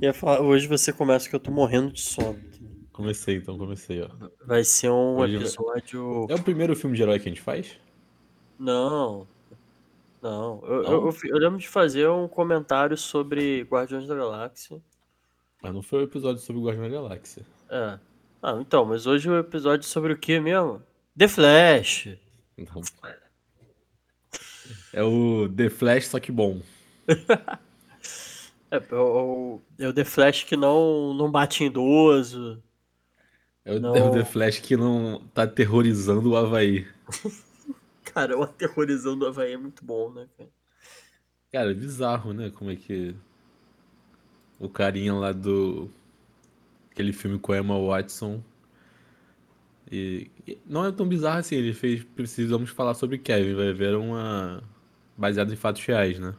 Ia falar, hoje você começa que eu tô morrendo de sono. Comecei, então, comecei, ó. Vai ser um Hoje- episódio. É o primeiro filme de herói que a gente faz? Não. Não. Eu, Não? Eu, eu, eu lembro de fazer um comentário sobre Guardiões da Galáxia. Mas não foi o episódio sobre o Guardião da Galáxia. É. Ah, então, mas hoje o episódio é sobre o que mesmo? The Flash. Não. É o The Flash, só que bom. É, o, é o The Flash que não, não bate em idoso. É o, Não. é o The Flash que não tá aterrorizando o Havaí. Cara, o aterrorizando do Havaí é muito bom, né, cara? Cara, é bizarro, né? Como é que. O carinha lá do. Aquele filme com a Emma Watson. E Não é tão bizarro assim, ele fez. Precisamos falar sobre Kevin, vai ver uma. Baseado em fatos reais, né?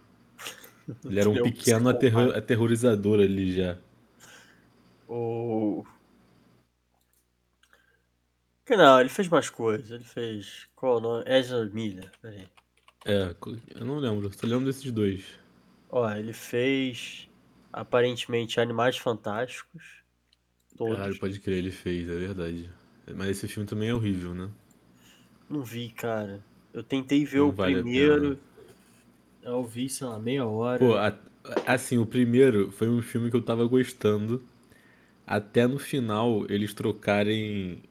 Ele era um Ele é um pequeno aterro- aterrorizador ali já. O. Que não, ele fez mais coisas. Ele fez. Qual o nome? Ezra Miller. Peraí. É, eu não lembro, só lembro desses dois. Ó, ele fez. Aparentemente Animais Fantásticos. Todos. Caralho, pode crer, ele fez, é verdade. Mas esse filme também é horrível, né? Não vi, cara. Eu tentei ver Não o vale a primeiro. Eu vi, sei lá, meia hora. Pô, a- assim, o primeiro foi um filme que eu tava gostando. Até no final eles trocarem.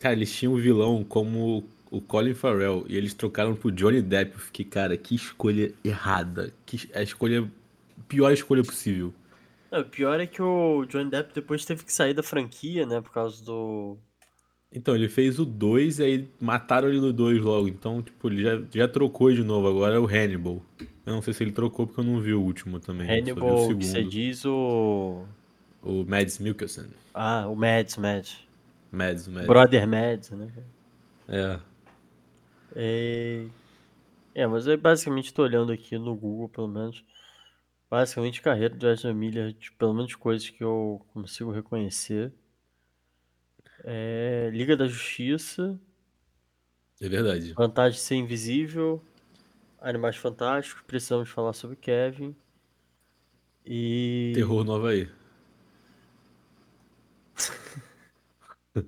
Cara, eles tinham o vilão como o Colin Farrell e eles trocaram pro Johnny Depp. Eu fiquei, cara, que escolha errada. Que a escolha. Pior escolha possível. Não, o pior é que o Johnny Depp depois teve que sair da franquia, né? Por causa do. Então, ele fez o 2 e aí mataram ele no 2 logo. Então, tipo, ele já, já trocou de novo. Agora é o Hannibal. Eu não sei se ele trocou porque eu não vi o último também. Hannibal, que você diz o. O Mads Mikkelsen. Ah, o Mads, Mads. Mads, Mads. Brother Mads, né? É. É... é, mas eu basicamente tô olhando aqui no Google, pelo menos. Basicamente, carreira do Ezra Miller, de, pelo menos coisas que eu consigo reconhecer. É... Liga da Justiça, É verdade. Vantagem de Ser Invisível, Animais Fantásticos, Precisamos Falar sobre Kevin. E. Terror no Havaí.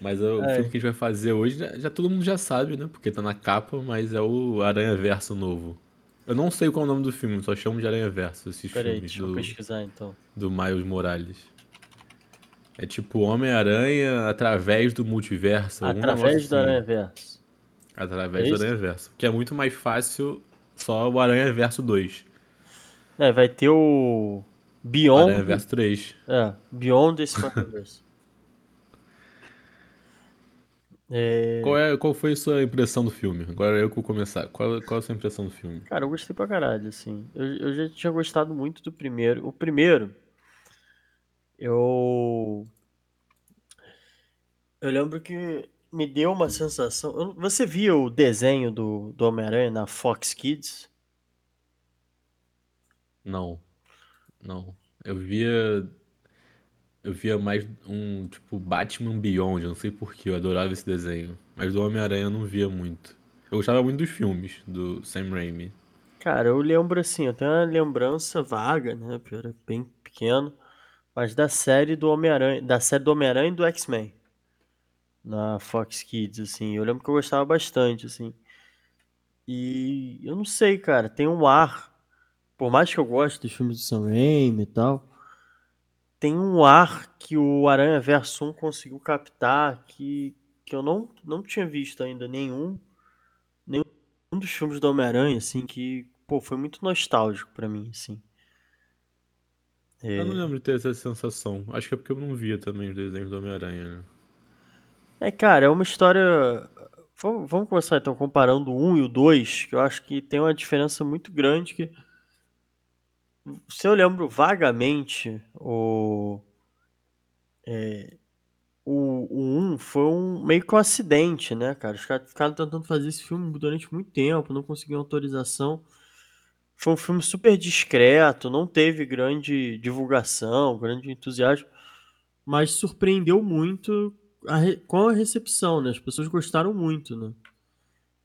Mas é o É. filme que a gente vai fazer hoje, já, já todo mundo já sabe, né? Porque tá na capa, mas é o Aranha Verso novo. Eu não sei qual é o nome do filme, só chamo de Aranha Verso, esses Peraí, filmes deixa eu do, pesquisar então. do Miles Morales. É tipo Homem-Aranha através do multiverso. Através do assim. Aranha Verso. Através É do isso? Aranha Verso. Que é muito mais fácil só o Aranha Verso 2. É, vai ter o. Beyond. Aranha Verso 3. É, Beyond the Spider-Verse. É, Qual, é, qual foi a sua impressão do filme? Agora eu que vou começar. Qual, qual a sua impressão do filme? Cara, eu gostei pra caralho, assim. Eu, eu já tinha gostado muito do primeiro. O primeiro, eu. Eu lembro que me deu uma sensação. Você via o desenho do, do Homem-Aranha na Fox Kids? Não, não. Eu via. Eu via mais um tipo Batman Beyond, eu não sei porquê, eu adorava esse desenho. Mas do Homem-Aranha eu não via muito. Eu gostava muito dos filmes do Sam Raimi. Cara, eu lembro assim, eu tenho uma lembrança vaga, né? Porque eu era bem pequeno, mas da série do Homem-Aranha, da série do Homem-Aranha e do X-Men na Fox Kids, assim. Eu lembro que eu gostava bastante, assim. E eu não sei, cara, tem um ar, por mais que eu goste dos filmes do Sam Raimi e tal, tem um ar que o Aranha Verso 1 conseguiu captar que, que eu não, não tinha visto ainda nenhum um dos filmes do Homem-Aranha, assim, que, pô, foi muito nostálgico pra mim, assim. Eu não É, lembro de ter essa sensação. Acho que é porque eu não via também os desenhos do Homem-Aranha, né? é, cara, é uma história. Vamos, vamos começar então comparando o 1 e o 2, que eu acho que tem uma diferença muito grande que. Se eu lembro vagamente, o. O, o 1 foi um meio que um acidente, né, cara? Os caras ficaram tentando fazer esse filme durante muito tempo, não conseguiam autorização. Foi um filme super discreto, não teve grande divulgação, grande entusiasmo, mas surpreendeu muito a re- com a recepção, né? As pessoas gostaram muito, né?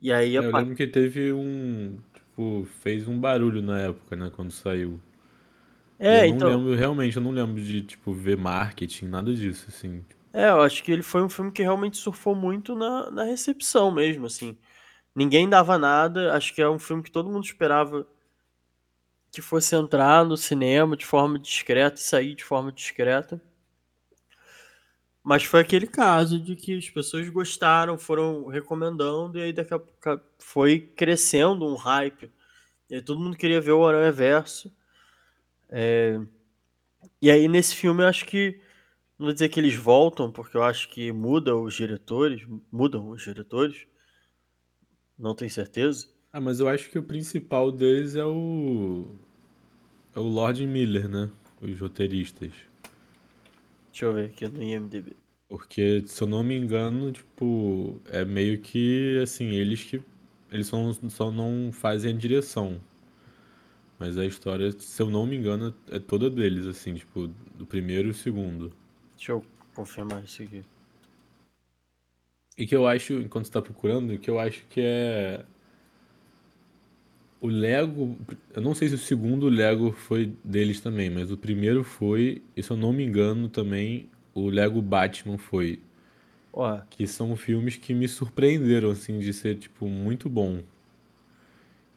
E aí, É, a eu lembro que teve um. tipo, fez um barulho na época, né, quando saiu. E eu É, não então. lembro, realmente, eu não lembro de, tipo, ver marketing, nada disso, assim. É, eu acho que ele foi um filme que realmente surfou muito na, na recepção mesmo, assim. Ninguém dava nada, acho que é um filme que todo mundo esperava que fosse entrar no cinema de forma discreta e sair de forma discreta. Mas foi aquele caso de que as pessoas gostaram, foram recomendando, e aí daqui a pouco foi crescendo um hype. E todo mundo queria ver o Aranha Verso. É... E aí nesse filme eu acho que. Não vou dizer que eles voltam, porque eu acho que mudam os diretores. Mudam os diretores. Não tenho certeza. Ah, mas eu acho que o principal deles é o. É o Lord Miller, né? Os roteiristas. Deixa eu ver aqui no IMDB. Porque, se eu não me engano, tipo, é meio que assim, eles que. Eles só, não- só não fazem a direção. Mas a história, se eu não me engano, é toda deles, assim, tipo, do primeiro e o segundo. Deixa eu confirmar isso aqui. E que eu acho, enquanto você tá procurando, que eu acho que é. O Lego. Eu não sei se o segundo Lego foi deles também, mas o primeiro foi, e se eu não me engano também, o Lego Batman foi. Ó, Que são filmes que me surpreenderam, assim, de ser, tipo, muito bom.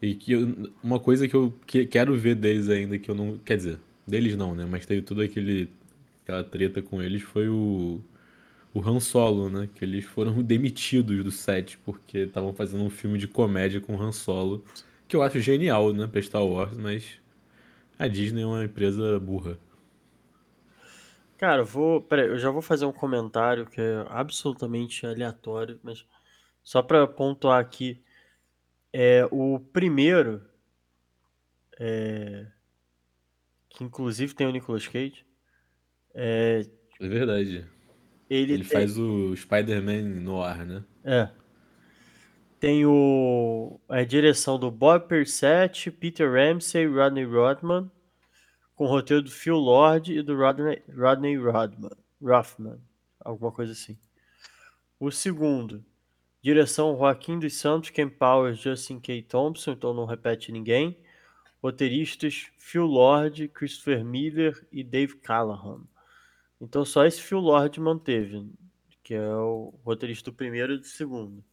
E que eu- uma coisa que eu que- quero ver deles ainda, que eu não. Quer dizer, deles não, né? Mas teve tudo aquele, aquela treta com eles, foi o, o Han Solo, né? Que eles foram demitidos do set porque estavam fazendo um filme de comédia com o Han Solo. Que eu acho genial, né? Pra Star Wars, mas a Disney é uma empresa burra. cara, eu vou. Peraí, eu já vou fazer um comentário que é absolutamente aleatório, mas só pra pontuar aqui. É, o primeiro, que inclusive tem o Nicolas Cage, É verdade. ele Ele tem. faz o Spider-Man no ar, né? É. Tem o, a direção do Bob Perset, Peter Ramsey Rodney Rodman, com o roteiro do Phil Lord e do Rodney, Rodney Rodman, Rothman, alguma coisa assim. O segundo, direção Joaquim dos Santos, Ken Powers, Justin K. Thompson, então não repete ninguém. Roteiristas Phil Lord, Christopher Miller e Dave Callahan. Então só esse Phil Lord manteve, que é o roteirista do primeiro e do segundo.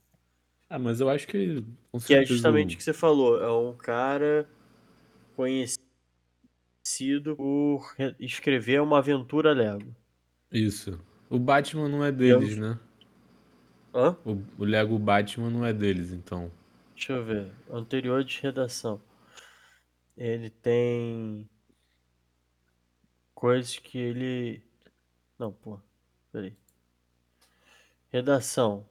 Ah, mas eu acho que Que é justamente o- que você falou. É um cara conhecido por re- escrever uma aventura Lego. Isso. O Batman não é deles, né? Hã? O, o Lego Batman não é deles, então. Deixa eu ver. Anterior de redação. Ele tem coisas que ele. Não, pô. Peraí. Redação.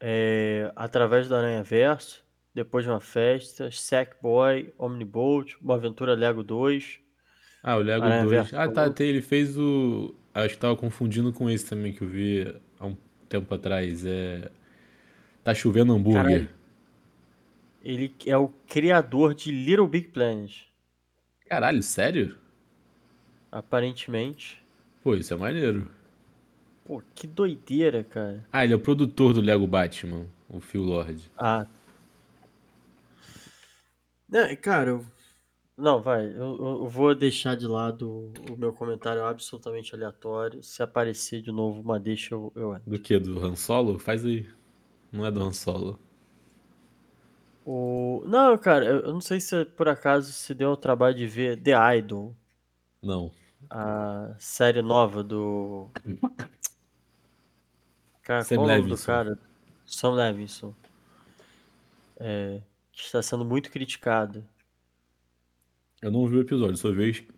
É, através do Aranha Verso. Depois de uma festa. Sackboy. Omnibolt. Uma aventura Lego 2. Ah, o Lego Aranha 2. Verso Ah, tá, 1. tem, ele fez o. Acho que tava confundindo com esse também que eu vi há um tempo atrás. É. Tá chovendo hambúrguer. Caralho. Ele é o criador de Little Big Planet. Caralho, sério? Aparentemente. Pô, isso é maneiro. Pô, que doideira, cara. Ah, ele é o produtor do Lego Batman, o Phil Lord. Ah. É, cara, eu... Não, vai. Eu, eu vou deixar de lado o meu comentário absolutamente aleatório. Se aparecer de novo uma deixa, eu, eu. Do que? Do Han Solo? Faz aí. Não é do Han Solo. O... Não, cara, eu eu não sei se por acaso se deu o trabalho de ver The Idol, Não. a série nova do. Cara, Sam qual do Levinson. cara? Sam Levinson. É, que está sendo muito criticado. Eu não vi o episódio, só vi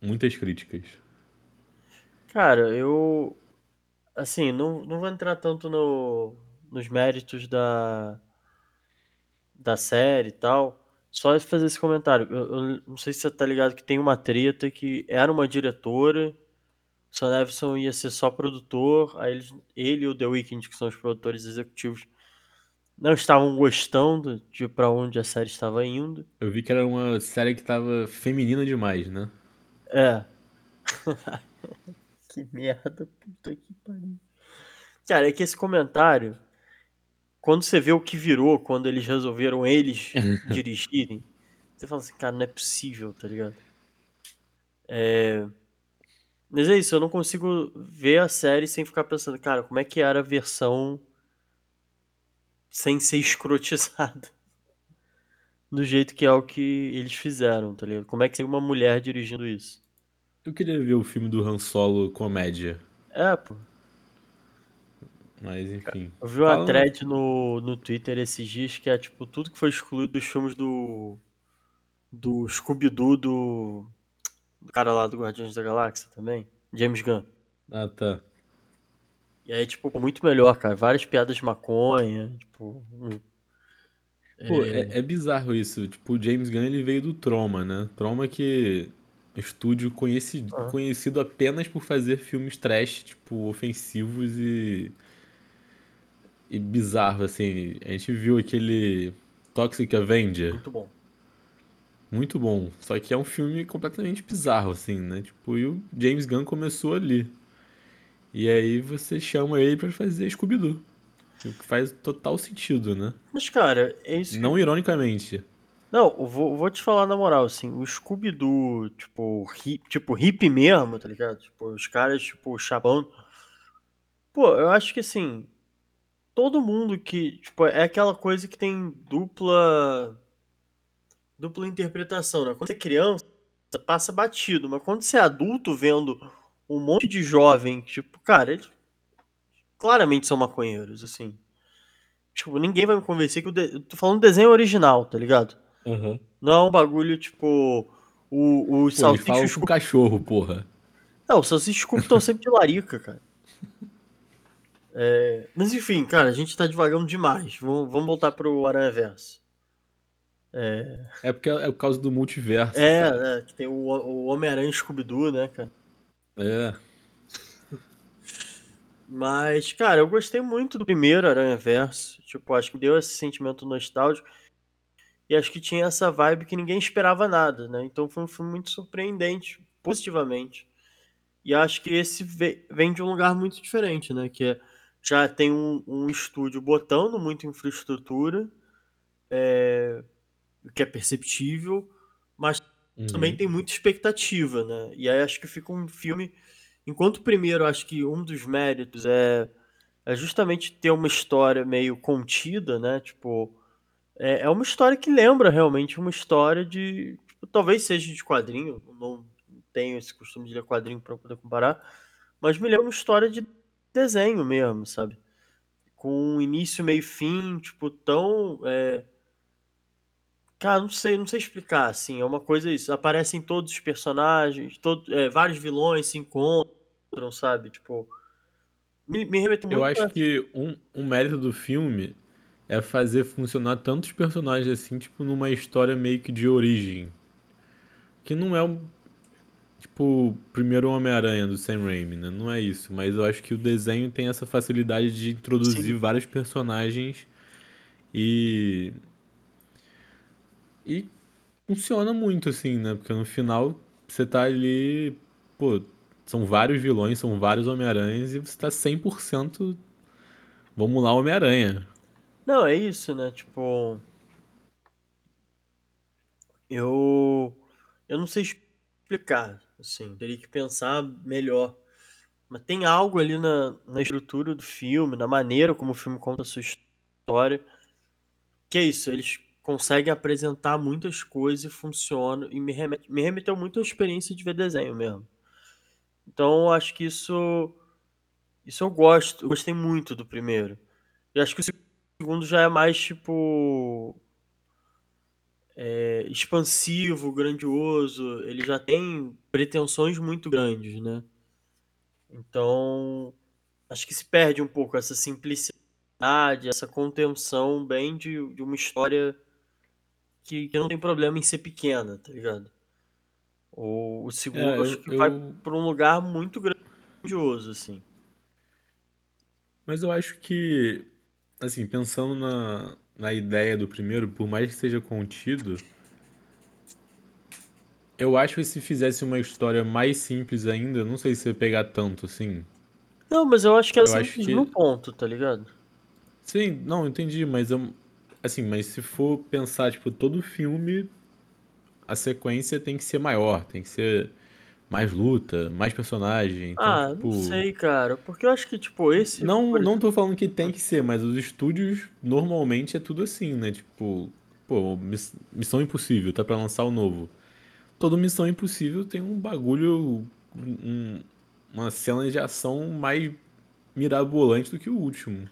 muitas críticas. Cara, eu. Assim, não, não vou entrar tanto no, nos méritos da, da série e tal. Só fazer esse comentário. Eu, eu não sei se você tá ligado que tem uma treta que era uma diretora, Sam Levinson ia ser só produtor, aí eles, ele e o The Weeknd, que são os produtores executivos, não estavam gostando de pra onde a série estava indo. Eu vi que era uma série que tava feminina demais, né? É. que merda, puta que pariu. Cara, é que esse comentário quando você vê o que virou, quando eles resolveram eles dirigirem, você fala assim, cara, não é possível, tá ligado? É... Mas é isso, eu não consigo ver a série sem ficar pensando, cara, como é que era a versão sem ser escrotizada? Do jeito que é o que eles fizeram, tá ligado? Como é que tem uma mulher dirigindo isso? Eu queria ver o filme do Han Solo comédia. É, pô. Mas enfim. Eu vi uma Fala- thread no, no Twitter esses dias que é tipo tudo que foi excluído dos filmes do. Do Scooby-Doo do. Do cara lá do Guardiões da Galáxia também. James Gunn. Ah, tá. E aí, tipo, muito melhor, cara. Várias piadas de maconha. Tipo. Pô, é, é bizarro isso. Tipo, o James Gunn ele veio do Troma, né? Troma que é estúdio conheci, Ah. conhecido apenas por fazer filmes trash, tipo, ofensivos e. e bizarro, assim. A gente viu aquele Toxic Avenger, Muito bom. Muito bom. Só que é um filme completamente bizarro, assim, né? Tipo, e o James Gunn começou ali. E aí você chama ele pra fazer Scooby-Doo. O que faz total sentido, né? Mas, cara, é isso Não ironicamente. Não, vou, vou te falar na moral, assim, o Scooby-Doo, tipo, hip, tipo, hippie mesmo, tá ligado? Tipo, os caras, tipo, chapando. Pô, eu acho que, assim, todo mundo que, tipo, é aquela coisa que tem dupla, dupla interpretação, né? Quando você é criança, passa batido, mas quando você é adulto vendo um monte de jovem, tipo, cara, eles claramente são maconheiros, assim. Tipo, ninguém vai me convencer que o de... eu tô falando do desenho original, tá ligado? Aham. Não é um bagulho tipo. O, o Salsicha o cachorro, porra. Não, o Salsicha e o Scooby estão sempre de larica, cara. É, Mas enfim, cara, a gente tá devagando demais. Vamos, vamos voltar pro Aranha Verso. É porque é por causa do multiverso. É, é, que tem o, o Homem-Aranha Scooby-Doo, né, cara? É. Mas, cara, eu gostei muito do primeiro Aranha Verso. Tipo, acho que deu esse sentimento nostálgico. E acho que tinha essa vibe que ninguém esperava nada, né? Então foi um filme muito surpreendente, positivamente. E acho que esse ve- vem de um lugar muito diferente, né? Que é- já tem um, um estúdio botando muita infraestrutura, é, que é perceptível, mas Uhum. também tem muita expectativa, né? E aí acho que fica um filme. Enquanto o primeiro, acho que um dos méritos é, é justamente ter uma história meio contida, né? Tipo, é, é uma história que lembra realmente uma história de. tipo, talvez seja de quadrinho, não tenho esse costume de ler quadrinho para poder comparar, mas me lembra uma história de desenho mesmo, sabe? Com um início, meio fim, tipo, tão. é, Cara, não sei, não sei explicar, assim, é uma coisa isso. Aparecem todos os personagens, todo, é, vários vilões se encontram, sabe? Tipo, me, me remeteu Eu muito acho que um, um mérito do filme é fazer funcionar tantos personagens assim, tipo, numa história meio que de origem. Que não é o. Tipo, o primeiro Homem-Aranha do Sam Raimi, né? Não é isso. Mas eu acho que o desenho tem essa facilidade de introduzir Sim. vários personagens e. E funciona muito, assim, né? Porque no final você tá ali. Pô, são vários vilões, são vários Homem-Aranhas e você tá 100%. Vamos lá, Homem-Aranha. Não, é isso, né? Tipo, eu eu não sei explicar, assim, teria que pensar melhor. Mas tem algo ali na, na estrutura do filme, na maneira como o filme conta a sua história, que é isso, eles conseguem apresentar muitas coisas e funcionam, e me, remete, me remeteu muito à experiência de ver desenho mesmo. Então, acho que isso, isso eu gosto, eu gostei muito do primeiro. E acho que o segundo já é mais, tipo, é, expansivo, grandioso, ele já tem pretensões muito grandes, né? Então, acho que se perde um pouco essa simplicidade, essa contenção bem de, de uma história que, que não tem problema em ser pequena, tá ligado? O, o segundo, É, acho eu, que vai eu- para um lugar muito grandioso, assim. mas eu acho que, assim, pensando na, na ideia do primeiro, por mais que seja contido, eu acho que se fizesse uma história mais simples ainda, não sei se ia pegar tanto, assim. Não, mas eu acho que é Eu acho simples que- no ponto, tá ligado? Sim, não, entendi, mas eu. Assim, mas se for pensar, tipo, todo filme, a sequência tem que ser maior, tem que ser mais luta, mais personagem. Então, Ah, não tipo. sei, cara. Porque eu acho que, tipo, esse. Não, não exemplo, tô falando que tem que ser, mas os estúdios normalmente é tudo assim, né? Tipo, pô, Miss- Missão Impossível, tá pra lançar o novo. Toda Missão Impossível tem um bagulho, um- uma cena de ação mais mirabolante do que o último.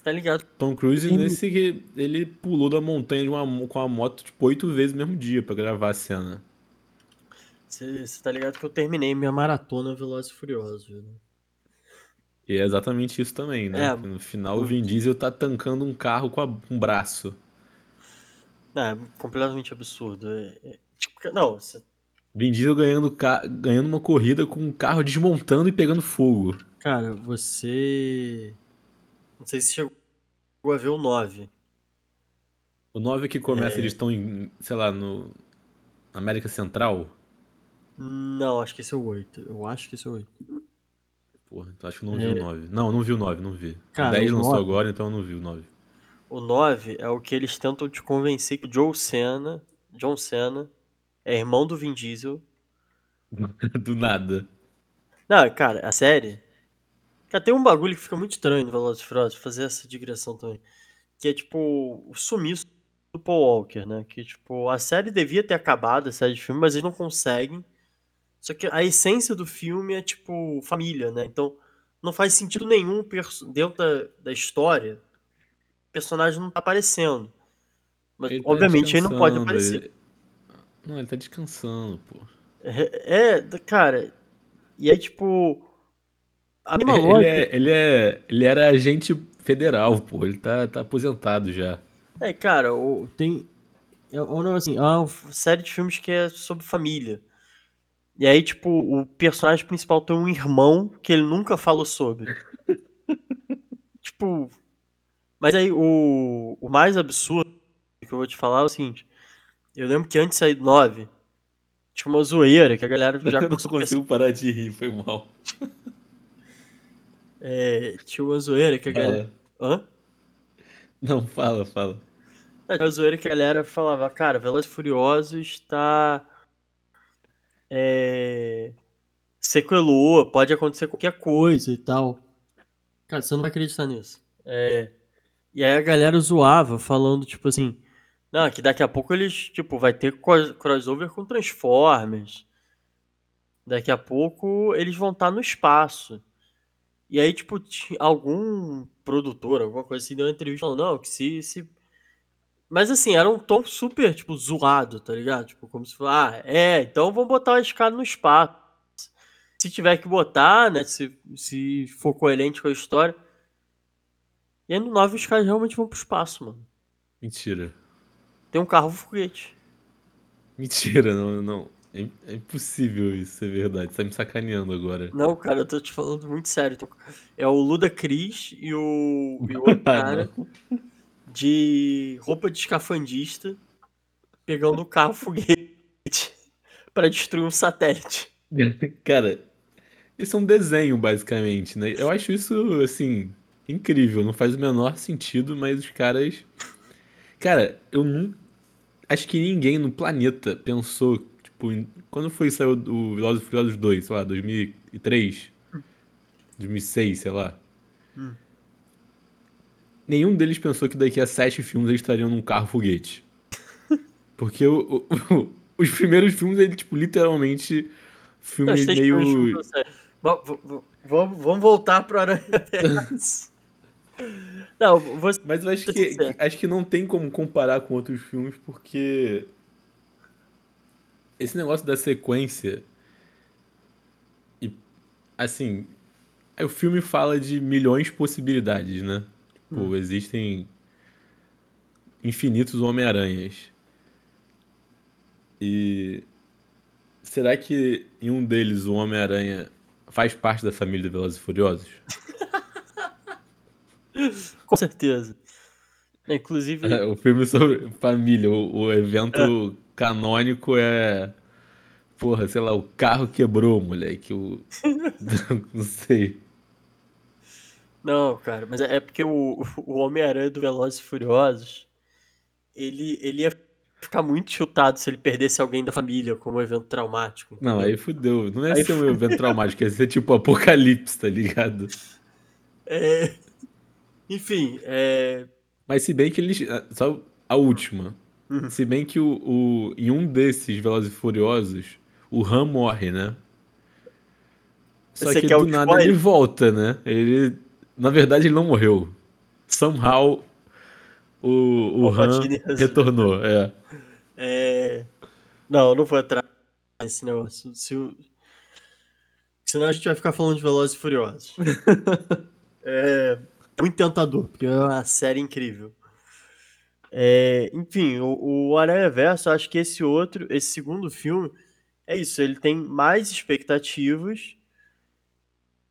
Você tá ligado? Tom Cruise, Tem- nesse, que ele pulou da montanha de uma com a moto, tipo, oito vezes no mesmo dia pra gravar a cena. Você, tá ligado que eu terminei minha maratona Velozes e Furiosos, né? E é exatamente isso também, né? É, no final o Vin Diesel tá tancando um carro com, a- um braço. é completamente absurdo. É- é- tipo, não, você- Vin Diesel ganhando, ganhando uma corrida com um carro desmontando e pegando fogo. cara, você. Não sei se chegou a ver o 9. O 9 que começa, É. eles estão em, sei lá, no América Central. Não, acho que esse é o 8. Eu acho que esse é o 8. Porra, então acho que eu não vi É. o 9. Não, não vi o 9, não vi. Cara, o 10 o lançou 9 agora, então eu não vi o 9. O 9 é o que eles tentam te convencer que o Joe Cena, John Cena, é irmão do Vin Diesel. Do nada. Não, cara, a série. Cara, tem um bagulho que fica muito estranho no Velozes Furiosos, fazer essa digressão também. Que é tipo o sumiço do Paul Walker, né? Que tipo, a série devia ter acabado, a série de filme, mas eles não conseguem. Só que a essência do filme é tipo família, né? Então não faz sentido nenhum dentro da, da história o personagem não tá aparecendo. Mas Ele tá obviamente ele não pode aparecer. ele- Não, ele tá descansando, pô. É, é, cara, e aí tipo. A mesma Ele lógica. é, ele é, ele era agente federal, pô. Ele tá, tá aposentado já. É, cara, o, tem. É, ou não, assim, é uma série de filmes que é sobre família. E aí, tipo, o personagem principal tem um irmão que ele nunca falou sobre. tipo. Mas aí, o, o mais absurdo que eu vou te falar é o seguinte: eu lembro que antes de sair do 9, tinha uma zoeira que a galera já Eu não consigo parar de rir, foi mal. É, tinha uma zoeira que a galera. Fala. Hã? Não, fala, fala. É, Tinha uma zoeira que a galera falava, cara, Velozes e Furiosos tá. É. Sequelou, pode acontecer qualquer coisa e tal. Cara, você não vai acreditar nisso. É, E aí a galera zoava, falando, tipo assim. Não, que daqui a pouco eles, tipo, vai ter cros- crossover com Transformers. Daqui a pouco eles vão estar no espaço. E aí, tipo, ti- algum produtor, alguma coisa assim, deu uma entrevista falando, não, que se, se mas assim, era um tom super, tipo, zoado, tá ligado? Tipo, como se fosse, ah, é, então vamos botar uma escada no espaço. Se tiver que botar, né? Se, se for coerente com a história. E aí no 9 os caras realmente vão pro espaço, mano. Mentira. Tem um carro foguete. Mentira, não, não. É, é impossível isso ser verdade. Você tá me sacaneando agora. Não, cara, eu tô te falando muito sério. É o Luda Cris e o, e o outro Ah, cara de roupa de escafandista pegando um carro foguete pra destruir um satélite. Cara, isso é um desenho, basicamente, né? Eu acho isso, assim, incrível. Não faz o menor sentido, mas os caras. Cara, eu não. Acho que ninguém no planeta pensou, tipo, quando foi saiu o Velozes e Furiosos 2, sei lá, 2003, 2006, sei lá. Hum. Nenhum deles pensou que daqui a sete filmes eles estariam num carro foguete. Porque o- o- o- os primeiros filmes, ele, tipo, literalmente, filmes meio. Vamos, vamos voltar pro Aranha. Não, você. Mas eu acho Tá que, acho que não tem como comparar com outros filmes, porque esse negócio da sequência e assim, o filme fala de milhões de possibilidades, né? Tipo, existem infinitos Homem-Aranhas. E será que em um deles o Homem-Aranha faz parte da família de Velozes e Furiosos? Com certeza. É, Inclusive, É, o filme sobre família, o, o evento canônico é. Porra, sei lá, o carro quebrou, moleque. O... Não sei. Não, cara, mas é é porque o, o Homem-Aranha do Velozes e Furiosos, ele, ele ia ficar muito chutado se ele perdesse alguém da família como um evento traumático, Não, aí fudeu. Não ia Aí ser um evento traumático, ia ser tipo apocalipse, tá ligado? É, enfim, é, Mas se bem que eles. Só a última. Uhum. Se bem que o, o- em um desses Velozes e Furiosos, o Han morre, né? Só Você que o do nada ele spoiler? volta, né? Ele. Na verdade, ele não morreu. Somehow o, o Han Palpatine resolveu. retornou. É. é, não, não vou entrar nesse negócio. Se o- senão a gente vai ficar falando de Velozes e Furiosos. É muito tentador, porque é uma série incrível. É, enfim, o, o Aranha Verso, acho que esse outro, esse segundo filme, é isso, ele tem mais expectativas,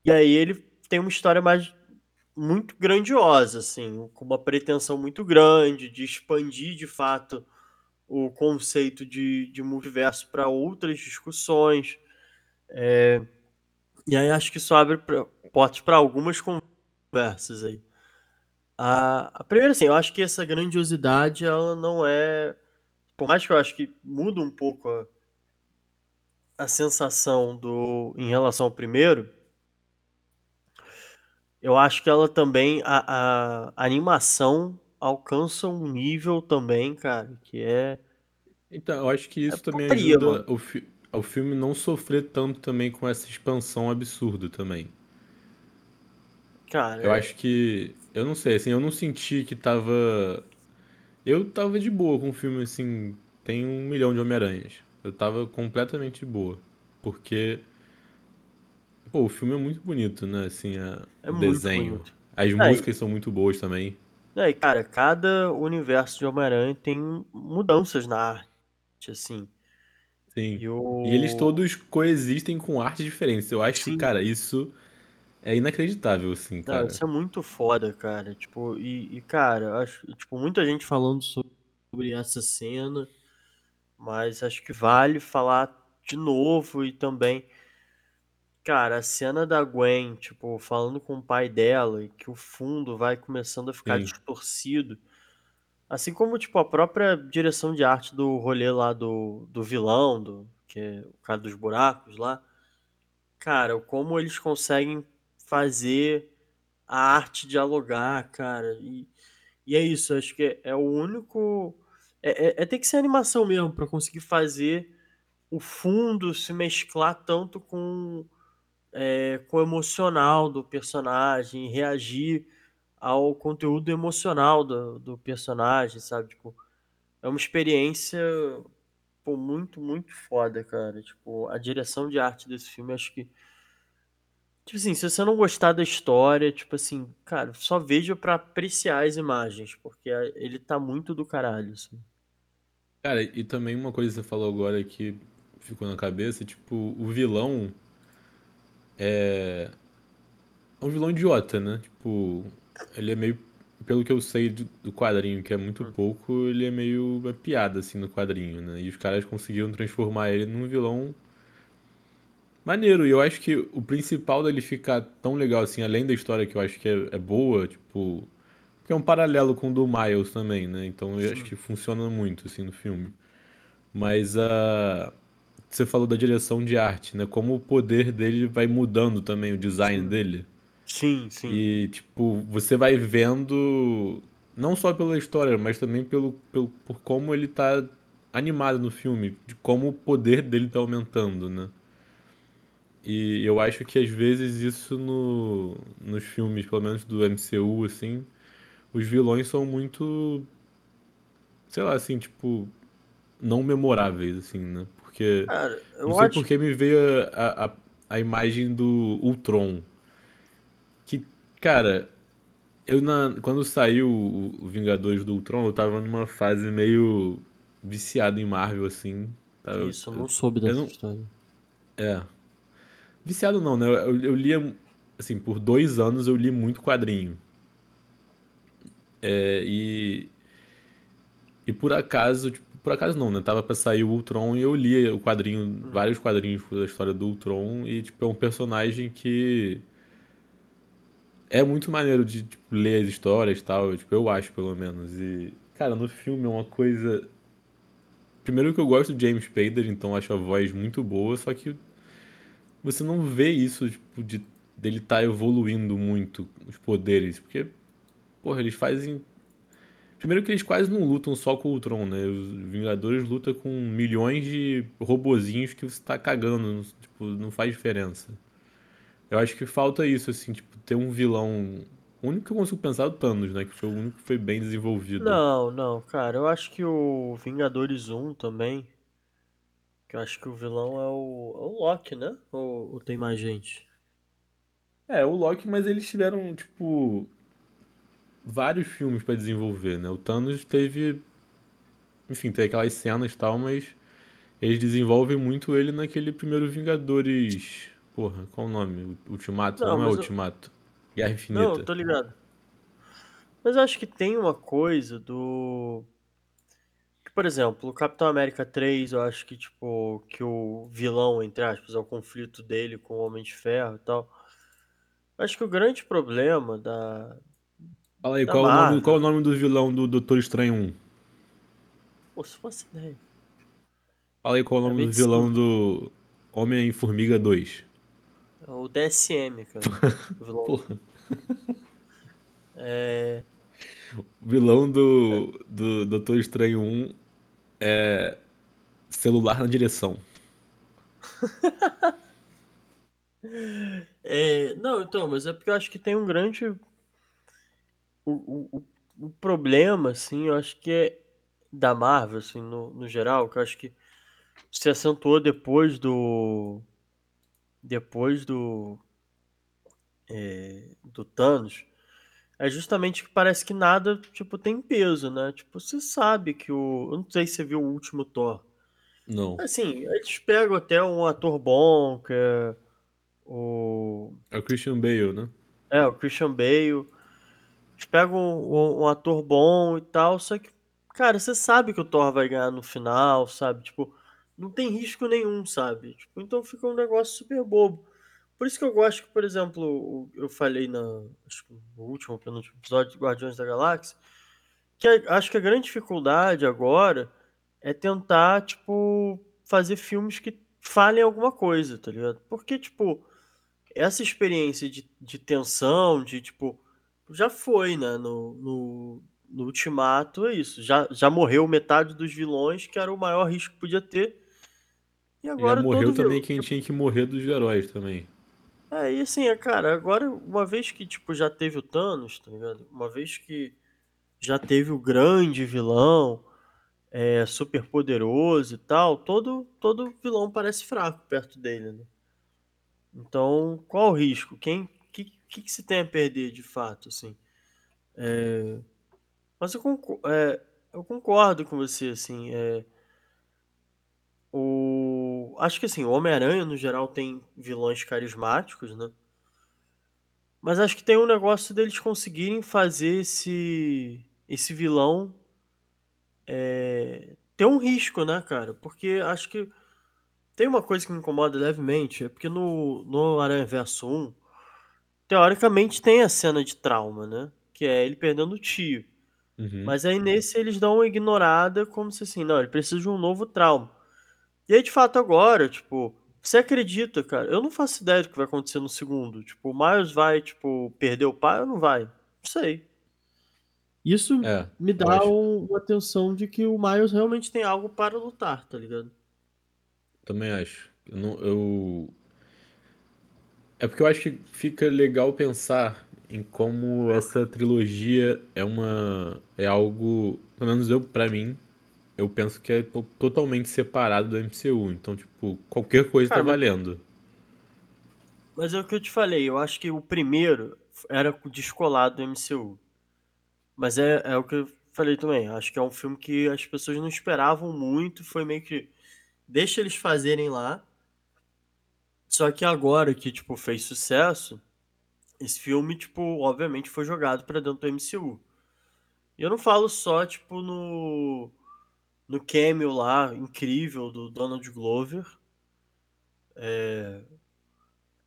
e aí ele tem uma história mais muito grandiosa, assim, com uma pretensão muito grande de expandir de fato o conceito de, de multiverso para outras discussões. É, e aí acho que isso abre pra, portas para algumas conversas aí. A, a primeira, assim, eu acho que essa grandiosidade, ela não é. Por mais que eu acho que muda um pouco a, a sensação do em relação ao primeiro, eu acho que ela também. A, a, animação alcança um nível também, cara, que é. Então, eu acho que É isso também porcaria, ajuda mano. o, fi o filme não sofrer tanto também com essa expansão absurda também. Cara, Eu é, acho que. Eu não sei, assim, eu não senti que tava. Eu tava de boa com o filme, assim. Tem um milhão de Homem-Aranhas. Eu tava completamente de boa. Porque, pô, o filme é muito bonito, né? Assim, a- é o desenho. bonito. As É, e, músicas são muito boas também. é, e, cara, cada universo de Homem-Aranha tem mudanças na arte, assim. Sim. E E eles o. todos coexistem com artes diferentes. Eu acho que, Sim, cara, isso é inacreditável, assim, Não, cara. isso é muito foda, cara. Tipo, e, e, cara, acho, tipo, muita gente falando sobre essa cena, mas acho que vale falar de novo e também, cara, a cena da Gwen, tipo, falando com o pai dela e que o fundo vai começando a ficar Sim. distorcido. Assim como, tipo, a própria direção de arte do rolê lá do, do vilão, do, que é o cara dos buracos lá. Cara, como eles conseguem fazer a arte dialogar, cara. E, e é isso, acho que é, é o único. É, é, é ter que ser animação mesmo, pra conseguir fazer o fundo se mesclar tanto com, é, com o emocional do personagem, reagir ao conteúdo emocional do, do personagem, sabe? Tipo, é uma experiência pô, muito, muito foda, cara. Tipo, a direção de arte desse filme, acho que Tipo assim, se você não gostar da história, tipo assim, cara, só veja pra apreciar as imagens, porque ele tá muito do caralho, assim. Cara, e também uma coisa que você falou agora que ficou na cabeça, tipo, o vilão é um vilão idiota, né? Tipo, ele é meio, pelo que eu sei do, quadrinho, que é muito Hum. pouco, ele é meio uma piada, assim, no quadrinho, né? E os caras conseguiram transformar ele num vilão maneiro. E eu acho que o principal dele ficar tão legal, assim, além da história que eu acho que é, é boa, tipo... Porque é um paralelo com o do Miles também, né? Então eu acho Sim, que funciona muito, assim, no filme. Mas a... Você falou da direção de arte, né? Como o poder dele vai mudando também, o design sim, dele. sim, sim. E, tipo, você vai vendo, não só pela história, mas também pelo, pelo, por como ele tá animado no filme, de como o poder dele tá aumentando, né? E eu acho que às vezes isso no, nos filmes, pelo menos do MCU, assim, os vilões são muito, sei lá, assim, tipo, não memoráveis, assim, né? Porque, Cara, não eu sei acho. por que me veio a, a, a imagem do Ultron, que, cara, Eu na, quando saiu o, Vingadores do Ultron, eu tava numa fase meio viciado em Marvel, assim. Tá? Que Eu, isso, eu eu- não soube eu dessa não. história. É. Viciado não, né? Eu, eu lia, assim, por dois anos eu li muito quadrinho. É, e, e por acaso, tipo, por acaso não, né? Tava pra sair o Ultron e eu li o quadrinho, vários quadrinhos da história do Ultron. E, tipo, é um personagem que é muito maneiro de tipo, ler as histórias e tal, tipo, eu acho pelo menos. E, cara, no filme é uma coisa. Primeiro que eu gosto do James Spader, então acho a voz muito boa, só que você não vê isso, tipo, de dele tá evoluindo muito os poderes, porque, porra, eles fazem. Primeiro que eles quase não lutam só com o Ultron, né? Os Vingadores lutam com milhões de robozinhos que você tá cagando, tipo, não faz diferença. Eu acho que falta isso, assim, tipo, ter um vilão. O único que eu consigo pensar é o Thanos, né? Que foi o único que foi bem desenvolvido. Não, não, cara, eu acho que o Vingadores 1 também. Que eu acho que o vilão é o, é o Loki, né? Ou, ou tem mais gente? É, o Loki, mas eles tiveram, tipo, vários filmes pra desenvolver, né? O Thanos teve, enfim, tem aquelas cenas e tal, mas eles desenvolvem muito ele naquele primeiro Vingadores. Porra, qual o nome? Ultimato? Não, Não, é eu... Ultimato. Guerra Não, Infinita. tô ligado. Mas eu acho que tem uma coisa do. Por exemplo, o Capitão América 3, eu acho que, tipo, que o vilão, entre aspas, é o conflito dele com o Homem de Ferro e tal. Eu acho que o grande problema da, Fala aí, da qual é o nome, qual Marvel. o nome do vilão do Doutor Estranho 1? Pô, se fosse ideia. Fala aí qual é o É nome do vilão do Homem-Formiga 2. É o DSM, cara. O vilão. Porra. É. O vilão do, do Doutor Estranho 1 é celular na direção. é... Não, então, mas é porque eu acho que tem um grande. O, o, o problema, assim, eu acho que é da Marvel, assim, no, no geral, que eu acho que se acentuou depois do. Depois do. é, do Thanos. É justamente que parece que nada, tipo, tem peso, né? Tipo, você sabe que o. Eu não sei se você viu o último Thor. Não. Assim, eles pegam até um ator bom, que é o. É o Christian Bale, né? É, o Christian Bale. Eles pegam um, um- um ator bom e tal, só que, cara, você sabe que o Thor vai ganhar no final, sabe? Tipo, não tem risco nenhum, sabe? Tipo, então fica um negócio super bobo. Por isso que eu gosto que, por exemplo, eu falei na, no último, penúltimo episódio de Guardiões da Galáxia, que a- acho que a grande dificuldade agora é tentar, tipo, fazer filmes que falem alguma coisa, tá ligado? Porque, tipo, essa experiência de, de tensão, de, tipo, já foi, né? No, no, no Ultimato é isso. Já, já morreu metade dos vilões, que era o maior risco que podia ter. E E já agora morreu também vilão. quem tinha que morrer dos heróis também. É, e assim, é, cara, agora, uma vez que, tipo, já teve o Thanos, tá ligado? Uma vez que já teve o grande vilão, é, super poderoso e tal, todo, todo vilão parece fraco perto dele, né? Então, qual o risco? Quem, que, que, que se tem a perder de fato, assim? Mas eu concordo, eu concordo com você, assim, é, o, acho que assim, o Homem-Aranha, no geral, tem vilões carismáticos, né? Mas acho que tem um negócio deles conseguirem fazer esse, esse vilão é, ter um risco, né, cara? Porque acho que tem uma coisa que me incomoda levemente, é porque no, no Aranha Verso 1, teoricamente tem a cena de trauma, né? Que é ele perdendo o tio. Uhum. Mas aí nesse eles dão uma ignorada, como se assim, não, ele precisa de um novo trauma. E aí, de fato, agora, tipo, você acredita, cara? Eu não faço ideia do que vai acontecer no segundo. Tipo, o Miles vai, tipo, perder o pai ou não vai? Não sei. Isso É, me dá um- uma atenção de que o Miles realmente tem algo para lutar, tá ligado? Também acho. Eu não, eu... É porque eu acho que fica legal pensar em como essa trilogia é uma. É algo. Pelo menos eu, pra mim, eu penso que é to- totalmente separado do MCU. Então, tipo, qualquer coisa tá Cara, mas, valendo. mas é o que eu te falei. Eu acho que o primeiro era descolado do MCU. Mas é, é o que eu falei também. Acho que é um filme que as pessoas não esperavam muito. Foi meio que. Deixa eles fazerem lá. Só que agora que, tipo, fez sucesso, esse filme, tipo, obviamente foi jogado pra dentro do MCU. E eu não falo só, tipo, no, no cameo lá, incrível, do Donald Glover,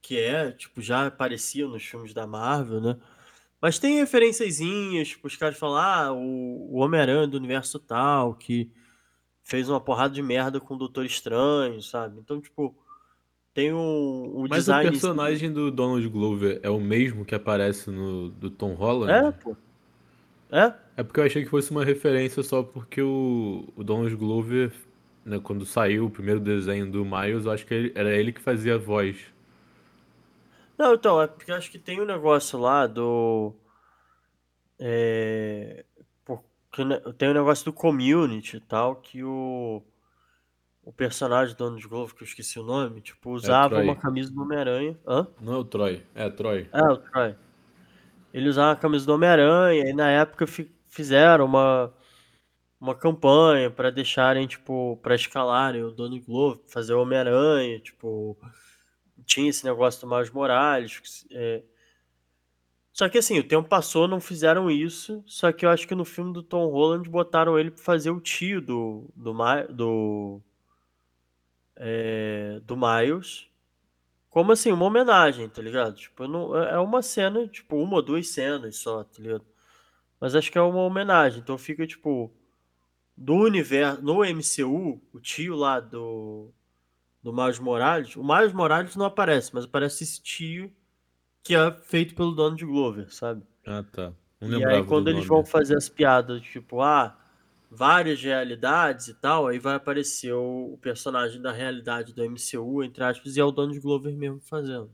que é, tipo, já aparecia nos filmes da Marvel, né? Mas tem referenciazinhas, tipo, os caras falam, ah, o, o Homem-Aranha do universo tal, que fez uma porrada de merda com o Doutor Estranho, sabe? Então, tipo, tem um, um Mas o design. personagem do Donald Glover é o mesmo que aparece no do Tom Holland? É, pô. É? É porque eu achei que fosse uma referência só porque o, o Donald Glover, né, quando saiu o primeiro desenho do Miles, eu acho que ele- era ele que fazia a voz. Não, então, é porque eu acho que tem um negócio lá do. É, porque ne- tem um negócio do community e tal, que o, o personagem do Donald Glover, que eu esqueci o nome, tipo, usava Troy. uma camisa do Homem-Aranha. Hã? Não é o Troy, é Troy. É, o Troy. Ele usava a camisa do Homem-Aranha e na época fi- fizeram uma, uma campanha pra deixarem, tipo, pra escalarem o Donald Glover, fazer o Homem-Aranha, tipo, tinha esse negócio do Miles Morales. é. Só que assim, o tempo passou, não fizeram isso, só que eu acho que no filme do Tom Holland botaram ele pra fazer o tio do, do, do, é, do Miles. Como assim, uma homenagem, tá ligado? Tipo, não, é é uma cena, tipo, uma ou duas cenas só, tá ligado? Mas acho que é uma homenagem. Então fica, tipo, do universo. No MCU, o tio lá do, do Miles Morales. O Miles Morales não aparece, mas aparece esse tio que é feito pelo Donald Glover, sabe? Ah, tá. Não E aí, quando do eles nome. vão fazer as piadas, tipo, ah, várias realidades e tal, aí vai aparecer o, o personagem da realidade do MCU, entre aspas, e é o Donald Glover mesmo fazendo.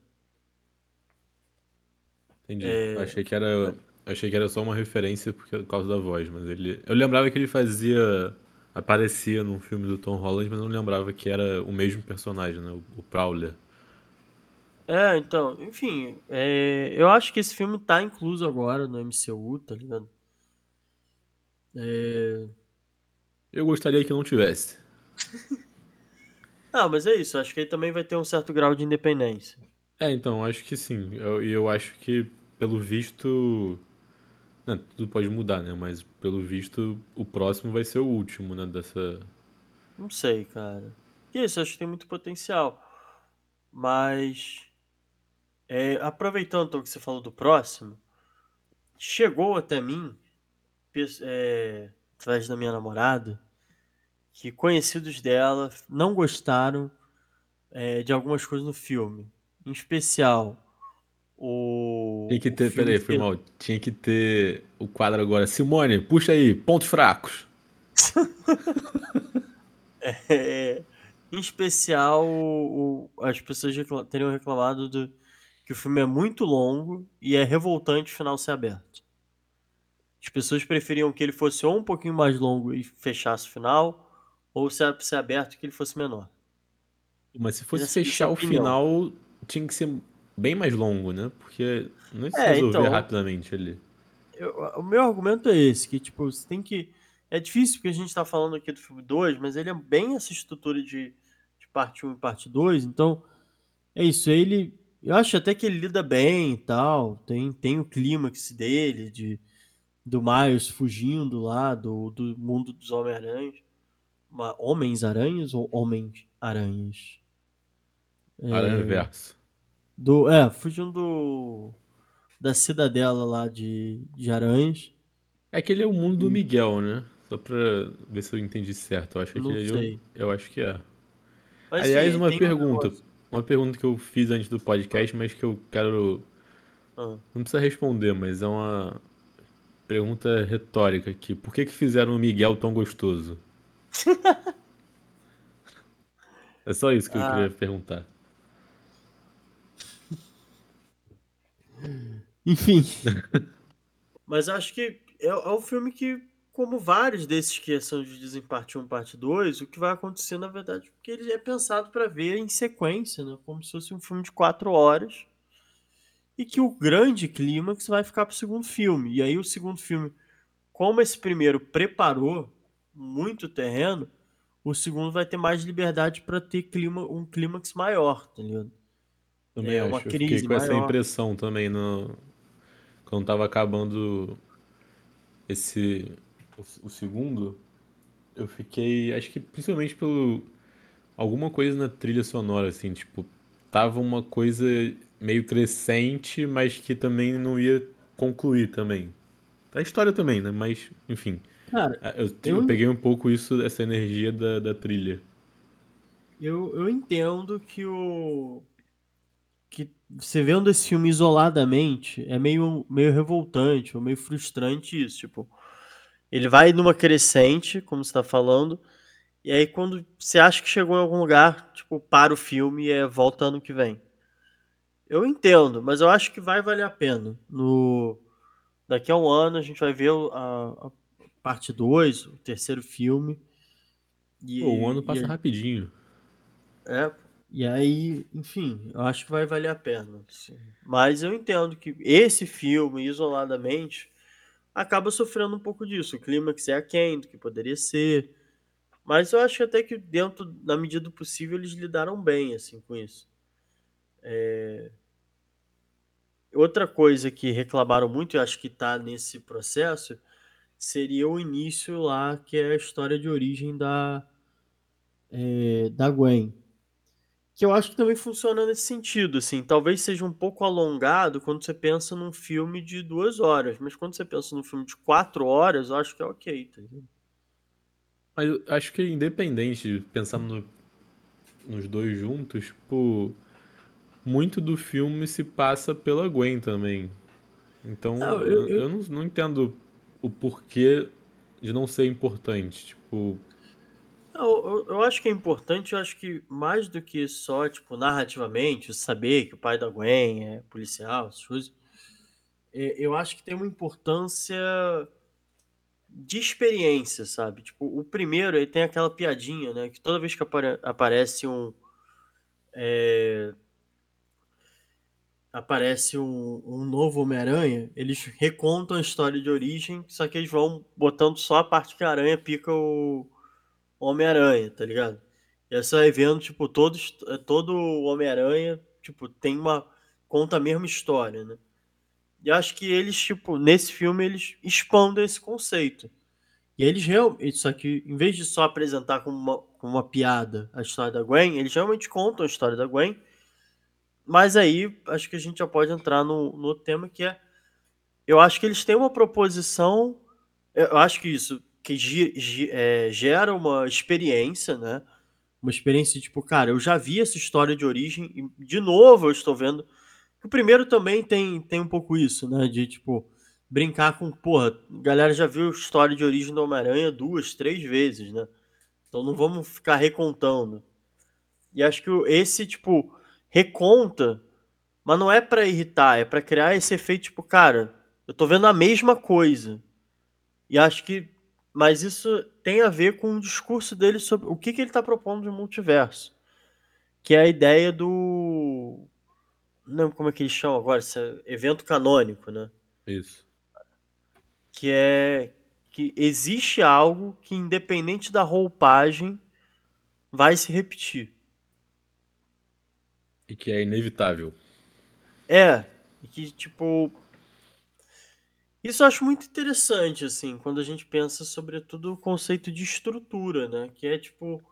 Entendi. É, achei que era, achei que era só uma referência por causa da voz, mas ele. Eu lembrava que ele fazia. Aparecia num filme do Tom Holland, mas não lembrava que era o mesmo personagem, né? O, o Prowler. É, então, enfim, é, eu acho que esse filme tá incluso agora no MCU, tá ligado? É, Eu gostaria que não tivesse. Ah, mas é isso, acho que ele também vai ter um certo grau de independência. É, então, acho que sim. Eu- E eu, acho que, pelo visto. Não, tudo pode mudar, né? Mas pelo visto, o próximo vai ser o último, né? Dessa. Não sei, cara. Isso, acho que tem muito potencial. Mas, é, aproveitando então que você falou do próximo, chegou até mim, é, através da minha namorada, que conhecidos dela não gostaram, é, de algumas coisas no filme. Em especial, o, Tinha que ter. Peraí, foi mal. Tinha que ter o quadro agora. Simone, puxa aí, pontos fracos. É, em especial, o- as pessoas recla- teriam reclamado do, que o filme é muito longo e é revoltante o final ser aberto. As pessoas preferiam que ele fosse ou um pouquinho mais longo e fechasse o final, ou se ser aberto que ele fosse menor. Mas se fosse Essa- essa fechar o final, tinha que ser bem mais longo, né? Porque não se É, resolver então- rapidamente ali. Eu- o meu argumento é esse, que tipo, você tem que. É difícil porque a gente tá falando aqui do filme 2, mas ele é bem essa estrutura de, de parte 1 e parte 2, então é isso, ele. Eu acho até que ele lida bem e tal. Tem, tem o clímax dele, de, do Miles fugindo lá do, do mundo dos Homem-Aranhas. Homens-Aranhas ou Homens-Aranhas? Aranha Verso. Do, é, fugindo do, da cidadela lá de, de aranhas. É que ele é o mundo do Miguel, né? Só pra ver se eu entendi certo. Eu acho que. Eu, eu acho que é. Mas, Aliás, uma um pergunta. negócio. Uma pergunta que eu fiz antes do podcast, mas que eu quero. Ah. Não precisa responder, mas é uma pergunta retórica aqui. Por que que fizeram o Miguel tão gostoso? É só isso que eu Ah. queria perguntar. Enfim. Mas acho que é, é um filme que, como vários desses que são divididos em parte 1 e parte 2, o que vai acontecer, na verdade, porque ele é pensado para ver em sequência, né? Como se fosse um filme de quatro horas. E que o grande clímax vai ficar pro segundo filme. E aí o segundo filme, como esse primeiro preparou muito terreno, o segundo vai ter mais liberdade para ter clima, um clímax maior, tá ligado? Também É, acho. uma eu fiquei crise com essa maior. impressão também no... quando tava acabando esse o, o segundo. Eu fiquei, acho que principalmente pelo alguma coisa na trilha sonora assim, tipo, tava uma coisa meio crescente, mas que também não ia concluir também. A história também, né? Mas, enfim. Cara, eu, eu, eu- peguei um pouco isso, essa energia da, da trilha. Eu, eu entendo que o. Que você vendo esse filme isoladamente é meio, meio revoltante ou meio frustrante isso. Tipo, ele vai numa crescente, como você tá falando, e aí quando você acha que chegou em algum lugar, tipo, para o filme e é volta ano que vem. Eu entendo, mas eu acho que vai valer a pena. No... Daqui a um ano a gente vai ver a, a parte 2, o terceiro filme. E, Pô, um ano passa e, rapidinho. É, e aí, enfim, eu acho que vai valer a pena. assim. Mas eu entendo que esse filme, isoladamente, acaba sofrendo um pouco disso. O clímax é aquém do que poderia ser. Mas eu acho até que dentro, na medida do possível, eles lidaram bem, assim, com isso. É... Outra coisa que reclamaram muito, e acho que tá nesse processo, seria o início lá, que é a história de origem da, é, da Gwen. Que eu acho que também funciona nesse sentido, assim. Talvez seja um pouco alongado quando você pensa num filme de duas horas, mas quando você pensa num filme de quatro horas, eu acho que é ok, tá ligado? Acho que independente, pensando no- nos dois juntos, tipo, muito do filme se passa pela Gwen também. Então, Não, eu, eu- eu- não, não entendo o porquê de não ser importante. Tipo, Eu, eu, acho que é importante, eu acho que mais do que só, tipo, narrativamente, saber que o pai da Gwen é policial, coisas, é, eu acho que tem uma importância de experiência, sabe? Tipo, o primeiro, ele tem aquela piadinha, né? Que toda vez que apare- aparece um. é, aparece um, um novo Homem-Aranha, eles recontam a história de origem, só que eles vão botando só a parte que a aranha pica o Homem-Aranha, tá ligado? E aí você vai vendo, tipo, todos, todo Homem-Aranha, tipo, tem uma. conta a mesma história, né? E acho que eles, tipo, nesse filme, eles expandem esse conceito. E eles realmente. Só que, em vez de só apresentar como uma, como uma piada a história da Gwen, eles realmente contam a história da Gwen. Mas aí, acho que a gente já pode entrar no, no tema que é. Eu acho que eles têm uma proposição. Eu acho que isso que é, gera uma experiência, né? Uma experiência tipo, cara, eu já vi essa história de origem e de novo eu estou vendo. O primeiro também tem, tem um pouco isso, né? De tipo, brincar com, porra, galera já viu a história de origem do Homem-Aranha duas, três vezes, né? Então não vamos ficar recontando. E acho que esse, tipo, reconta, mas não é pra irritar, é pra criar esse efeito, tipo, cara, eu tô vendo a mesma coisa. E acho que. Mas isso tem a ver com o discurso dele sobre o que, que ele tá propondo de multiverso. Que é a ideia do. Não lembro como é que eles chamam agora, esse é evento canônico, né? isso. que é que existe algo que, independente da roupagem, vai se repetir. E que é inevitável. É, e que tipo. Isso eu acho muito interessante, assim, quando a gente pensa sobretudo o conceito de estrutura, né? Que é tipo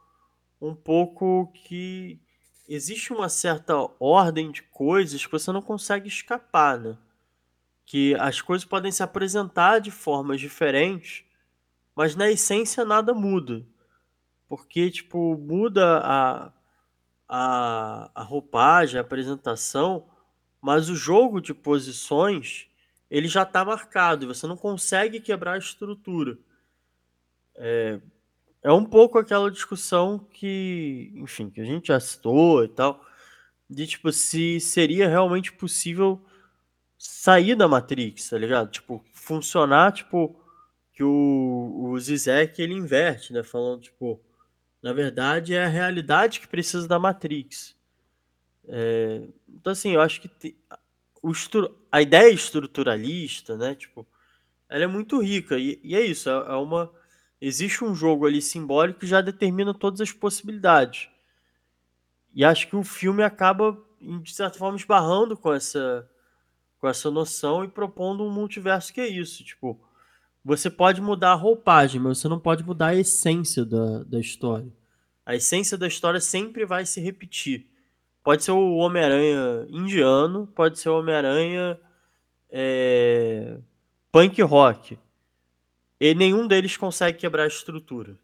um pouco que existe uma certa ordem de coisas que você não consegue escapar, né? Que as coisas podem se apresentar de formas diferentes, mas na essência nada muda. Porque, tipo, muda a, a, a roupagem, a apresentação, mas o jogo de posições ele já está marcado você não consegue quebrar a estrutura. É, é um pouco aquela discussão que, enfim, que a gente já citou e tal, de tipo, se seria realmente possível sair da Matrix, tá ligado? Tipo, funcionar, tipo, que o, o Zizek ele inverte, né? Falando, tipo, na verdade é a realidade que precisa da Matrix. É, então, assim, eu acho que te- o a ideia estruturalista, né? Tipo, ela é muito rica. E, e é isso, é, é uma. Existe um jogo ali simbólico que já determina todas as possibilidades. E acho que o filme acaba, de certa forma, esbarrando com essa, com essa noção e propondo um multiverso que é isso. Tipo, você pode mudar a roupagem, mas você não pode mudar a essência da, da história. A essência da história sempre vai se repetir. Pode ser o Homem-Aranha indiano, pode ser o Homem-Aranha é, punk rock. E nenhum deles consegue quebrar a estrutura.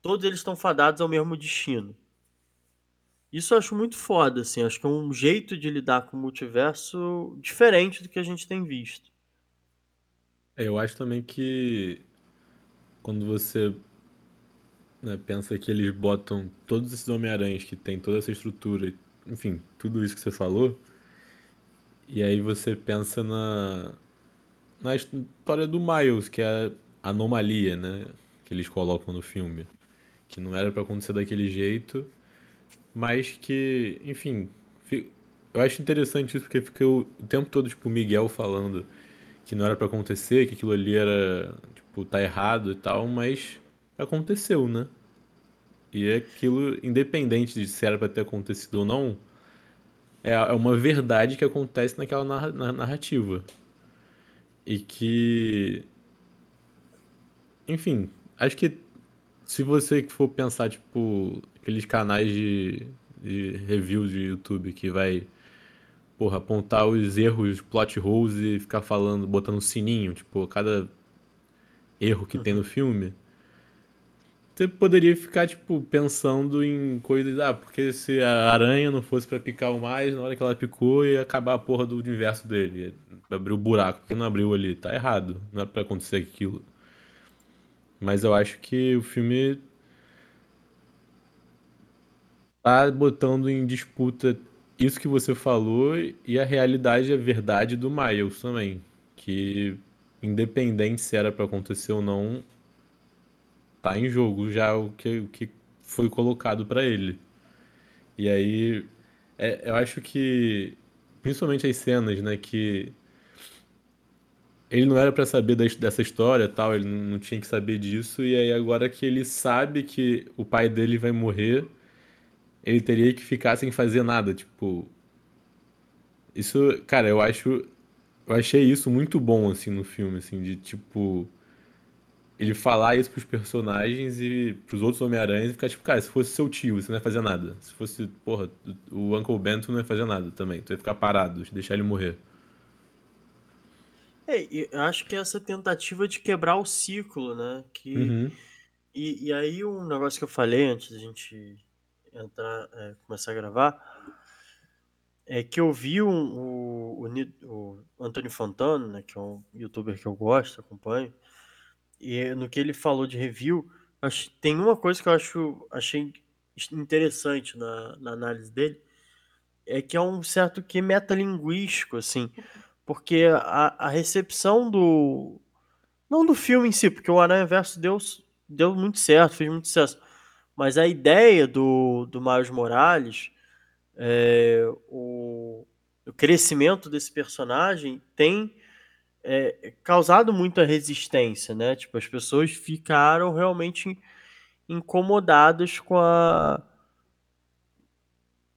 Todos eles estão fadados ao mesmo destino. Isso eu acho muito foda, assim. Acho que é um jeito de lidar com o multiverso diferente do que a gente tem visto. É, Eu acho também que quando você né, pensa que eles botam todos esses Homem-Aranhas que tem toda essa estrutura, enfim, tudo isso que você falou, e aí você pensa na, na história do Miles, que é a anomalia, né, que eles colocam no filme, que não era pra acontecer daquele jeito, mas que, enfim, fi- eu acho interessante isso porque fica o, o tempo todo, tipo, o Miguel falando que não era pra acontecer, que aquilo ali era, tipo, tá errado e tal, mas aconteceu, né? E é aquilo, independente de se era pra ter acontecido ou não, é, é uma verdade que acontece naquela narra- na- narrativa. E que, enfim, acho que se você for pensar, tipo, aqueles canais de, de review de YouTube que vai, porra, apontar os erros, plot holes e ficar falando, botando sininho, tipo, cada erro que tem no Uhum. filme. Você poderia ficar, tipo, pensando em coisas, ah, porque se a aranha não fosse pra picar o mais, na hora que ela picou, ia acabar a porra do universo dele. Ia abrir o buraco, porque não abriu ali. Tá errado, não é pra acontecer aquilo. Mas eu acho que o filme tá botando em disputa isso que você falou e a realidade, a verdade do Miles também. Que, independente se era pra acontecer ou não, tá em jogo já o que, o que foi colocado pra ele. E aí, é- eu acho que, principalmente as cenas, né, que ele não era pra saber dessa história, tal, ele não tinha que saber disso, e aí agora que ele sabe que o pai dele vai morrer, ele teria que ficar sem fazer nada, tipo, isso, cara, eu acho, eu achei isso muito bom assim no filme, assim, de tipo ele falar isso pros personagens e pros outros Homem-Aranhas e ficar tipo, cara, se fosse seu tio, você não ia fazer nada. Se fosse, porra, o Uncle Ben, tu não ia fazer nada também. Tu ia ficar parado, deixar ele morrer. É, e eu acho que essa tentativa de quebrar o ciclo, né? Que, Uhum. e, e aí um negócio que eu falei antes da gente entrar, é, começar a gravar, é que eu vi um, o, o, o Anthony Fantano, né? Que é um youtuber que eu gosto, acompanho, e no que ele falou de review, acho, tem uma coisa que eu acho, achei interessante na, na análise dele, é que é um certo que metalinguístico, assim, porque a, a recepção do, Não do filme em si, porque o Aranha-Verso deu, deu muito certo, fez muito sucesso. Mas a ideia do, do Miles Morales, é, o, o crescimento desse personagem tem é, causado muita resistência, né? Tipo, as pessoas ficaram realmente incomodadas com a,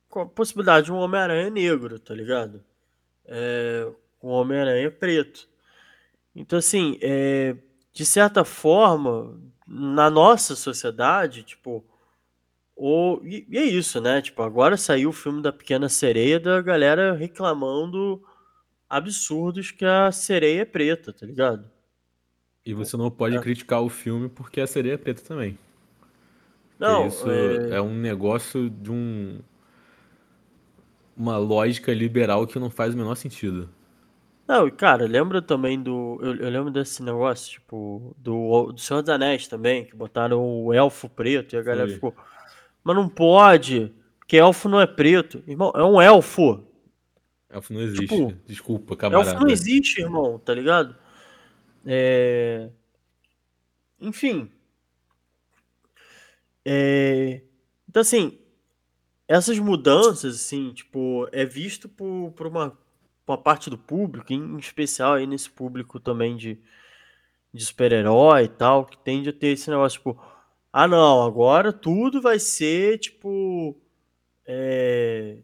com a possibilidade de um Homem-Aranha negro, tá ligado? É, um Homem-Aranha preto. Então, assim, é, de certa forma, na nossa sociedade, tipo, o, e, e é isso, né? Tipo, agora saiu o filme da Pequena Sereia da galera reclamando absurdos que a sereia é preta, tá ligado? E você não pode é. criticar o filme porque a sereia é preta também. Porque Não, isso é, é um negócio de um, uma lógica liberal que não faz o menor sentido. não, e cara, lembra também do. Eu, eu lembro desse negócio, tipo, do, do Senhor dos Anéis também, que botaram o elfo preto e a galera Foi. ficou. Mas não pode, porque elfo não é preto. Irmão, é um elfo. Elfo não existe. Tipo, Desculpa, elfo não camarada. existe, irmão, tá ligado? É, Enfim. é, Então, assim, essas mudanças, assim, tipo, é visto por, por uma, uma parte do público, em especial aí nesse público também de, de super-herói e tal, que tende a ter esse negócio, tipo, ah, não, agora tudo vai ser, tipo, é,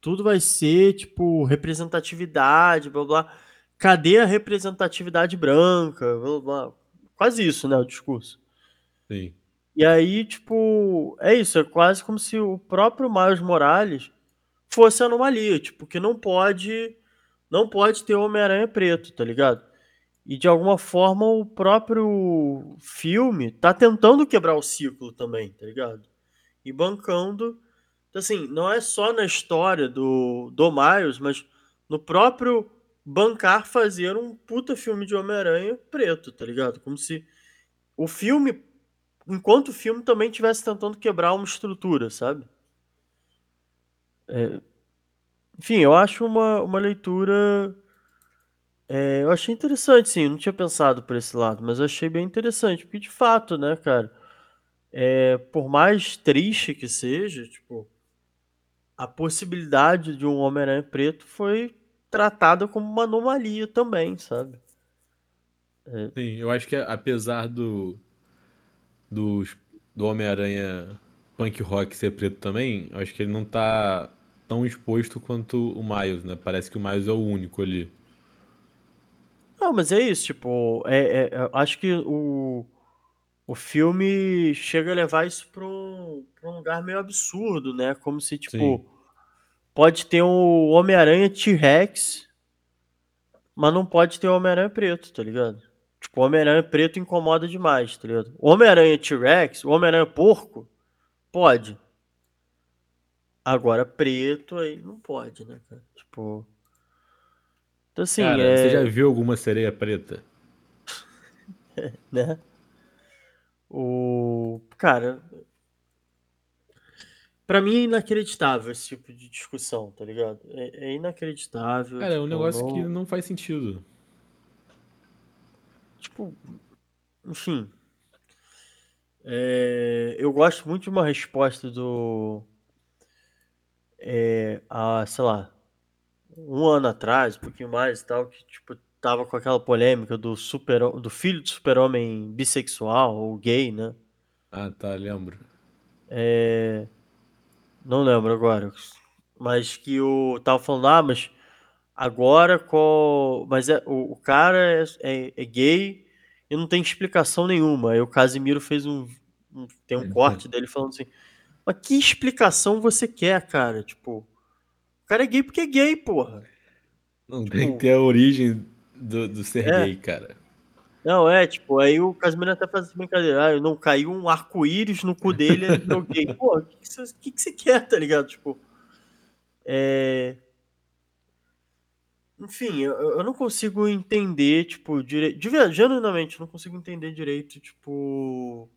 tudo vai ser, tipo, representatividade, blá blá. Cadê a representatividade branca? Blá, blá. Quase isso, né, o discurso. Sim. E aí, tipo, é isso, é quase como se o próprio Miles Morales fosse anomalia, tipo, que não pode. não pode ter Homem-Aranha preto, tá ligado? E de alguma forma o próprio filme tá tentando quebrar o ciclo também, tá ligado? E bancando. Então, assim, não é só na história do, do Miles, mas no próprio bancar fazer um puta filme de Homem-Aranha preto, tá ligado? Como se o filme, enquanto o filme também estivesse tentando quebrar uma estrutura, sabe? É, enfim, eu acho uma, uma leitura. É, eu achei interessante, sim. Eu não tinha pensado por esse lado, mas eu achei bem interessante, porque de fato, né, cara? É, por mais triste que seja, tipo, a possibilidade de um Homem-Aranha preto foi tratada como uma anomalia também, sabe? É. Sim, eu acho que apesar do, do, do Homem-Aranha punk rock ser preto também, eu acho que ele não tá tão exposto quanto o Miles, né? Parece que o Miles é o único ali. Não, mas é isso, tipo, é, é, acho que o, o filme chega a levar isso para um, pra um lugar meio absurdo, né? Como se, tipo, Sim. pode ter o Homem-Aranha T-Rex, mas não pode ter o Homem-Aranha preto, tá ligado? Tipo, o Homem-Aranha preto incomoda demais, tá ligado? O Homem-Aranha T-Rex, o Homem-Aranha porco, pode. Agora, preto aí não pode, né, cara? Tipo. Então, assim. Cara, é... Você já viu alguma sereia preta? né? O. Cara. Pra mim é inacreditável esse tipo de discussão, tá ligado? É, é inacreditável. Cara, tipo, é um tipo, negócio não... que não faz sentido. Tipo. Enfim. É... Eu gosto muito de uma resposta do é, há, sei lá, um ano atrás, um pouquinho mais e tal, que tipo, tava com aquela polêmica do super do filho do super-homem bissexual ou gay, né? Ah, tá, lembro. É, não lembro agora. Mas que o tava falando, ah, mas agora qual. Mas é, o, o cara é, é, é, gay e não tem explicação nenhuma. Aí o Casimiro fez um. um tem um corte dele falando assim. Mas que explicação você quer, cara? Tipo, o cara é gay porque é gay, porra. Não tipo, tem que ter a origem do, do ser é. gay, cara. Não, é, tipo, aí o Casimiro até faz essa brincadeira. Ah, não caiu um arco-íris no cu dele, ele é gay. Pô, o que, que, você, que, que você quer, tá ligado? Tipo, é... Enfim, eu, eu não consigo entender, tipo, direito. Genuinamente, não consigo entender direito, tipo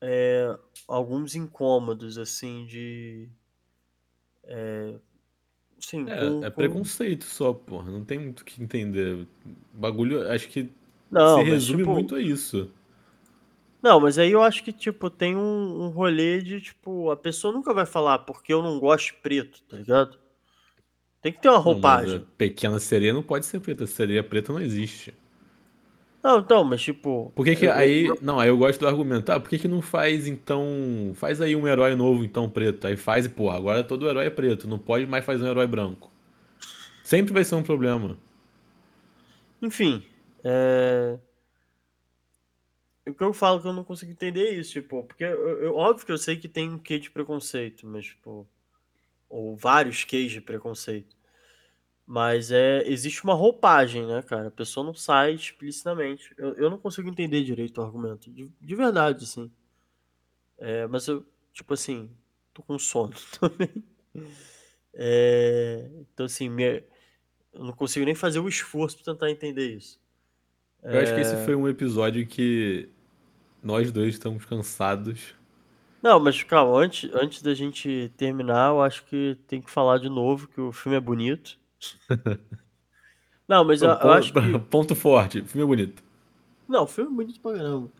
é, alguns incômodos, assim, de. É, sim, é, com, é preconceito só, porra. Não tem muito o que entender. Bagulho, acho que não, se resume tipo, muito a isso. Não, mas aí eu acho que, tipo, tem um, um rolê de, tipo, a pessoa nunca vai falar porque eu não gosto de preto, tá ligado? Tem que ter uma roupagem. Não, pequena sereia não pode ser preta. Sereia preta não existe. Não, então, mas tipo. Por que, que eu, aí. Eu... Não, aí eu gosto do argumento. Ah, por que, que não faz então. Faz aí um herói novo, então, preto. Aí faz e, porra, agora todo herói é preto. Não pode mais fazer um herói branco. Sempre vai ser um problema. Enfim. É... O que eu falo que eu não consigo entender é isso, tipo, porque eu, eu, óbvio que eu sei que tem um quê de preconceito, mas, tipo. Ou vários quês de preconceito. Mas é, existe uma roupagem, né, cara? A pessoa não sai explicitamente. Eu, eu não consigo entender direito o argumento. De, de verdade, assim. É, mas eu, tipo assim, tô com sono também. É, então, assim, me, eu não consigo nem fazer o esforço pra tentar entender isso. Eu é... acho que esse é. foi um episódio que nós dois estamos cansados. Não, mas calma, antes, antes da gente terminar, eu acho que tem que falar de novo que o filme é bonito. Não, mas eu, eu acho que... Ponto forte, filme bonito. Não, filme bonito pra caramba.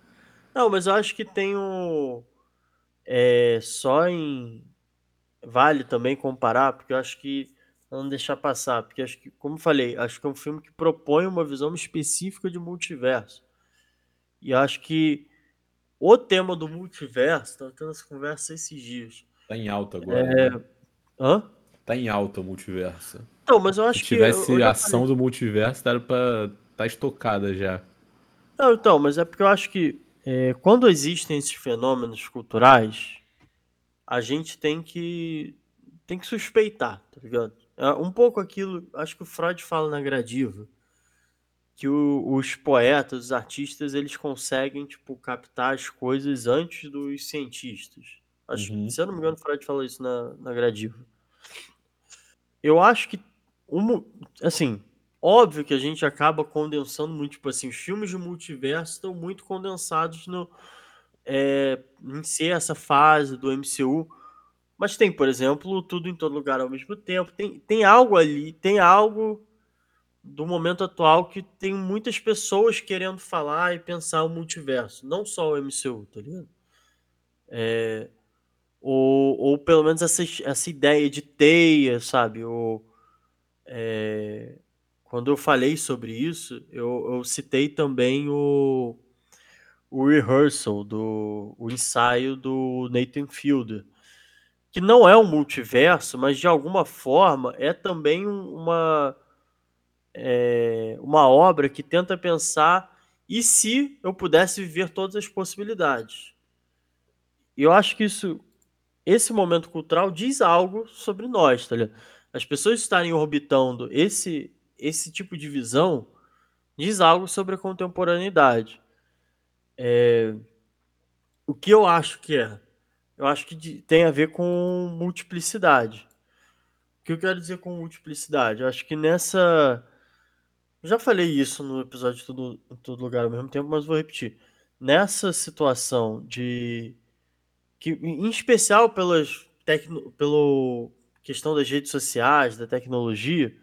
Não, mas eu acho que tem um... É, só em... Vale também comparar, porque eu acho que... Não deixar passar, porque acho que, como falei, acho que é um filme que propõe uma visão específica de multiverso. E acho que o tema do multiverso, tava tendo essa conversa esses dias. Tá em alta agora. É... Né? Hã? Tá em alta o multiverso. Não, mas eu acho Se tivesse que. ação do multiverso, era pra estar tá estocada já. Não, então, mas é porque eu acho que é, quando existem esses fenômenos culturais, a gente tem que tem que suspeitar, tá ligado? É um pouco aquilo, acho que o Freud fala na Gradiva, que o, os poetas, os artistas, eles conseguem, tipo, captar as coisas antes dos cientistas. Acho, Uhum. Se eu não me engano, o Freud fala isso na, na Gradiva. Eu acho que, um, assim, óbvio que a gente acaba condensando muito, tipo assim, os filmes de multiverso estão muito condensados no, é, em ser essa fase do MCU, mas tem, por exemplo, tudo em todo lugar ao mesmo tempo. Tem, tem algo ali, tem algo do momento atual que tem muitas pessoas querendo falar e pensar o multiverso, não só o MCU, tá ligado? É, ou, ou pelo menos essa, essa ideia de teia, sabe? Ou, é, quando eu falei sobre isso, eu, eu citei também o, o rehearsal, do, o ensaio do Nathan Fielder, que não é um multiverso, mas de alguma forma é também uma, é, uma obra que tenta pensar e se eu pudesse viver todas as possibilidades. Eu acho que isso, esse momento cultural diz algo sobre nós, tá ligado? As pessoas estarem orbitando esse, esse tipo de visão diz algo sobre a contemporaneidade. É, o que eu acho que é? Eu acho que tem a ver com multiplicidade. O que eu quero dizer com multiplicidade? Eu acho que nessa já falei isso no episódio de Todo, Todo Lugar ao mesmo tempo, mas vou repetir. Nessa situação de. Que Em especial pelas tecno, pelo questão das redes sociais, da tecnologia,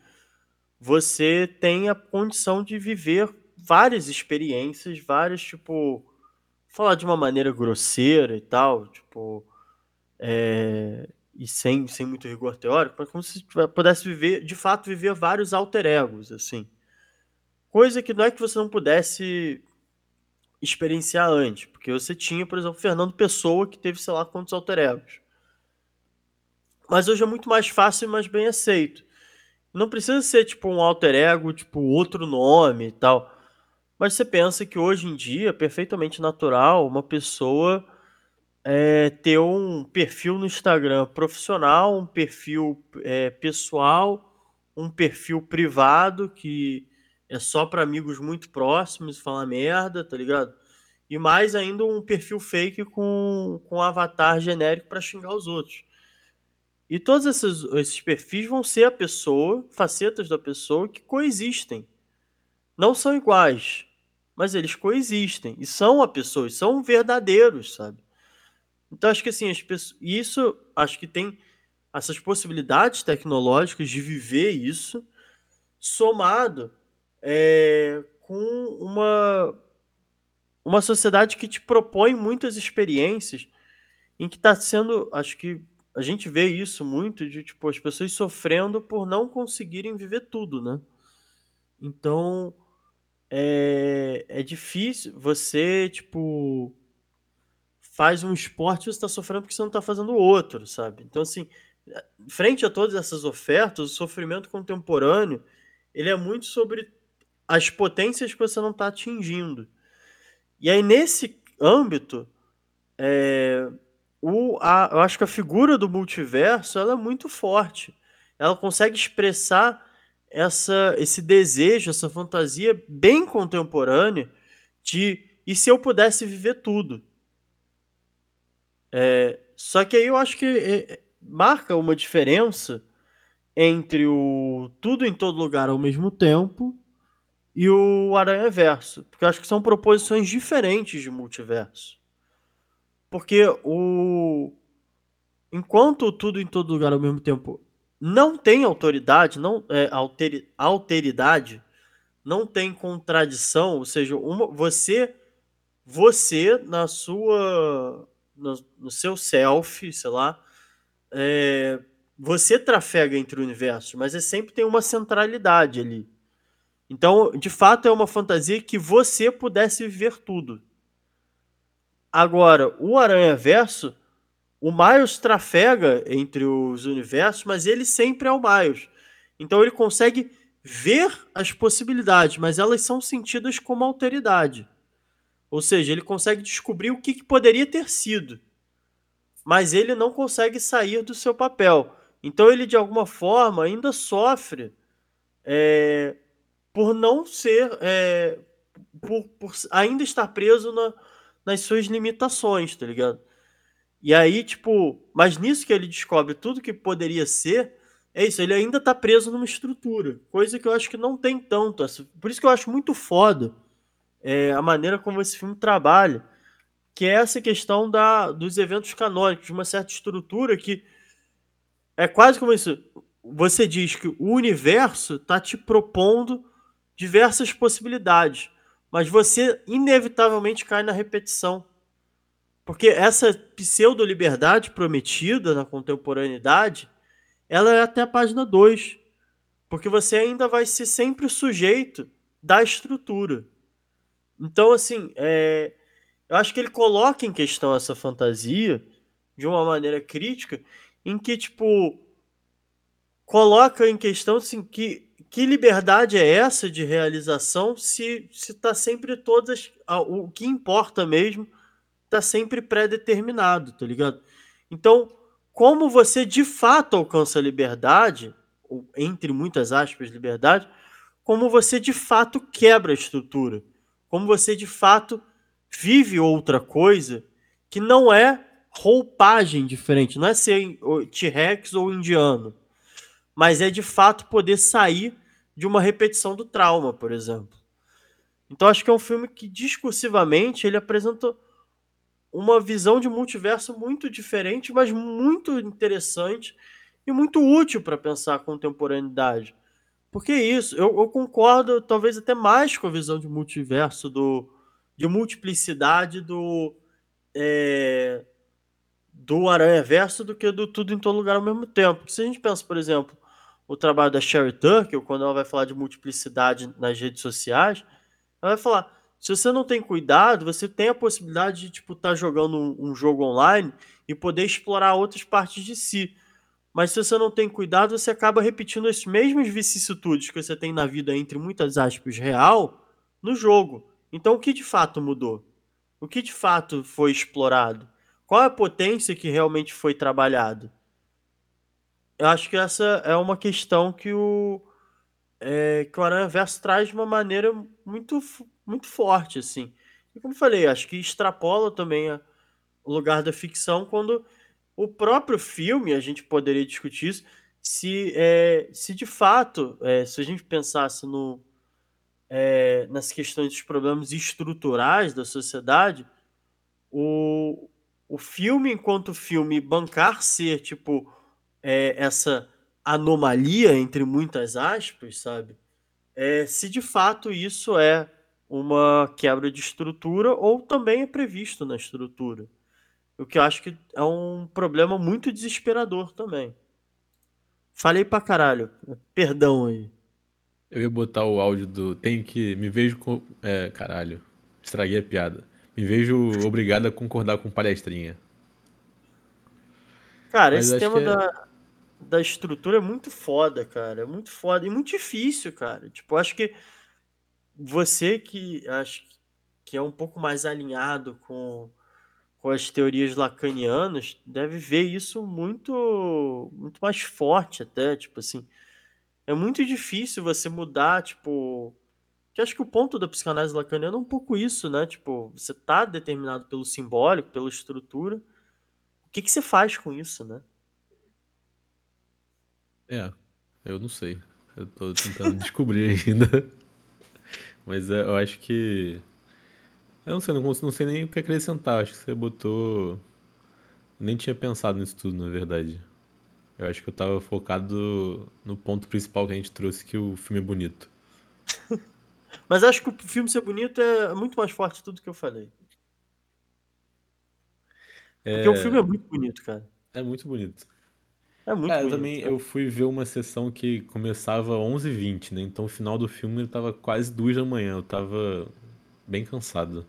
você tem a condição de viver várias experiências, várias, tipo. Falar de uma maneira grosseira e tal, tipo. É, e sem, sem muito rigor teórico, mas como se pudesse viver, de fato, viver vários alter egos, assim. Coisa que não é que você não pudesse experienciar antes, porque você tinha, por exemplo, Fernando Pessoa, que teve, sei lá, quantos alter egos. Mas hoje é muito mais fácil e mais bem aceito. Não precisa ser, tipo, um alter ego, tipo, outro nome e tal. Mas você pensa que hoje em dia é perfeitamente natural uma pessoa é, ter um perfil no Instagram profissional, um perfil é, pessoal, um perfil privado que é só para amigos muito próximos falar merda, tá ligado? E mais ainda um perfil fake com, com um avatar genérico para xingar os outros. E todos esses, esses perfis vão ser a pessoa, facetas da pessoa que coexistem. Não são iguais, mas eles coexistem. E são a pessoa, e são verdadeiros, sabe? Então acho que assim, as pessoas, isso acho que tem essas possibilidades tecnológicas de viver isso, somado é, com uma, uma sociedade que te propõe muitas experiências em que está sendo, acho que a gente vê isso muito de tipo as pessoas sofrendo por não conseguirem viver tudo, né? Então é, é difícil você tipo faz um esporte você está sofrendo porque você não está fazendo outro, sabe? Então assim, frente a todas essas ofertas, o sofrimento contemporâneo ele é muito sobre as potências que você não está atingindo. E aí, nesse âmbito, é, o, a, eu acho que a figura do multiverso ela é muito forte. Ela consegue expressar essa, esse desejo, essa fantasia bem contemporânea de e se eu pudesse viver tudo. É, só que aí eu acho que é, marca uma diferença entre o tudo em todo lugar ao mesmo tempo e o Aranha Verso, porque eu acho que são proposições diferentes de multiverso. Porque o enquanto tudo em todo lugar ao mesmo tempo não tem autoridade, não é alter, alteridade, não tem contradição, ou seja, uma, você você na sua no, no seu self, sei lá, é, você trafega entre o universo, mas é sempre tem uma centralidade ali. Então, de fato, é uma fantasia que você pudesse viver tudo. Agora, o Aranha Verso, o Miles trafega entre os universos, mas ele sempre é o Miles. Então ele consegue ver as possibilidades, mas elas são sentidas como alteridade. Ou seja, ele consegue descobrir o que, que poderia ter sido. Mas ele não consegue sair do seu papel. Então ele, de alguma forma, ainda sofre é, por não ser. É, por, por, ainda estar preso na, nas suas limitações, tá ligado? E aí, tipo, mas nisso que ele descobre tudo que poderia ser, é isso, ele ainda tá preso numa estrutura, coisa que eu acho que não tem tanto. Por isso que eu acho muito foda é, a maneira como esse filme trabalha, que é essa questão da, dos eventos canônicos, uma certa estrutura que é quase como isso. Você diz que o universo tá te propondo diversas possibilidades, mas você inevitavelmente cai na repetição. Porque essa pseudo-liberdade prometida na contemporaneidade ela é até a página 2. Porque você ainda vai ser sempre sujeito da estrutura. Então, assim, é, eu acho que ele coloca em questão essa fantasia de uma maneira crítica, em que, tipo, coloca em questão, assim, que, que liberdade é essa de realização se está sempre todas. O que importa mesmo está sempre pré-determinado, tá ligado? Então, como você de fato alcança a liberdade, ou entre muitas aspas, liberdade, como você de fato quebra a estrutura, como você de fato vive outra coisa que não é roupagem diferente, não é ser T-Rex ou indiano, mas é de fato poder sair de uma repetição do trauma, por exemplo. Então acho que é um filme que discursivamente ele apresenta uma visão de multiverso muito diferente, mas muito interessante e muito útil para pensar a contemporaneidade. Porque é isso, eu, eu, concordo talvez até mais com a visão de multiverso, do, de multiplicidade do, é, do Aranha Verso do que do Tudo em Todo Lugar ao mesmo tempo. Se a gente pensa, por exemplo, o trabalho da Sherry Tucker, quando ela vai falar de multiplicidade nas redes sociais, ela vai falar se você não tem cuidado, você tem a possibilidade de tipo estar tá jogando um, um, jogo online e poder explorar outras partes de si. Mas se você não tem cuidado, você acaba repetindo as mesmas vicissitudes que você tem na vida entre muitas aspas real no jogo. Então o que de fato mudou? O que de fato foi explorado? Qual é a potência que realmente foi trabalhado? Eu acho que essa é uma questão que o é, que o Aranha Verso traz de uma maneira muito muito forte, assim. E como falei, acho que extrapola também a, o lugar da ficção quando o próprio filme, a gente poderia discutir isso, se, é, se de fato, é, se a gente pensasse no, é, nas questões dos problemas estruturais da sociedade, o, o filme, enquanto filme, bancar ser, tipo, é, essa anomalia, entre muitas aspas, sabe? É, se de fato isso é uma quebra de estrutura ou também é previsto na estrutura. O que eu acho que é um problema muito desesperador também. Falei pra caralho. Perdão aí. Eu ia botar o áudio do. Tenho que. Me vejo com. É, caralho. Estraguei a piada. Me vejo obrigado a concordar com palestrinha. Cara, Mas esse tema é da. Da estrutura é muito foda, cara. É muito foda. E muito difícil, cara. Tipo, acho que você que acho que é um pouco mais alinhado com, com as teorias lacanianas deve ver isso muito muito mais forte até, tipo assim. É muito difícil você mudar, tipo, que acho que o ponto da psicanálise lacaniana é um pouco isso, né? Tipo, você tá determinado pelo simbólico, pela estrutura. O que que você faz com isso, né? É, eu não sei. Eu tô tentando descobrir ainda. Mas é, eu acho que. Eu não sei, não, não sei nem o que acrescentar. Acho que você botou. Nem tinha pensado nisso tudo, na verdade. Eu acho que eu tava focado no ponto principal que a gente trouxe, que o filme é bonito. Mas acho que o filme ser bonito é muito mais forte de tudo que eu falei. Porque é... o filme é muito bonito, cara. É muito bonito. É muito é, eu também eu fui ver uma sessão que começava 11h20, né? Então o final do filme ele tava quase duas da manhã. Eu tava bem cansado.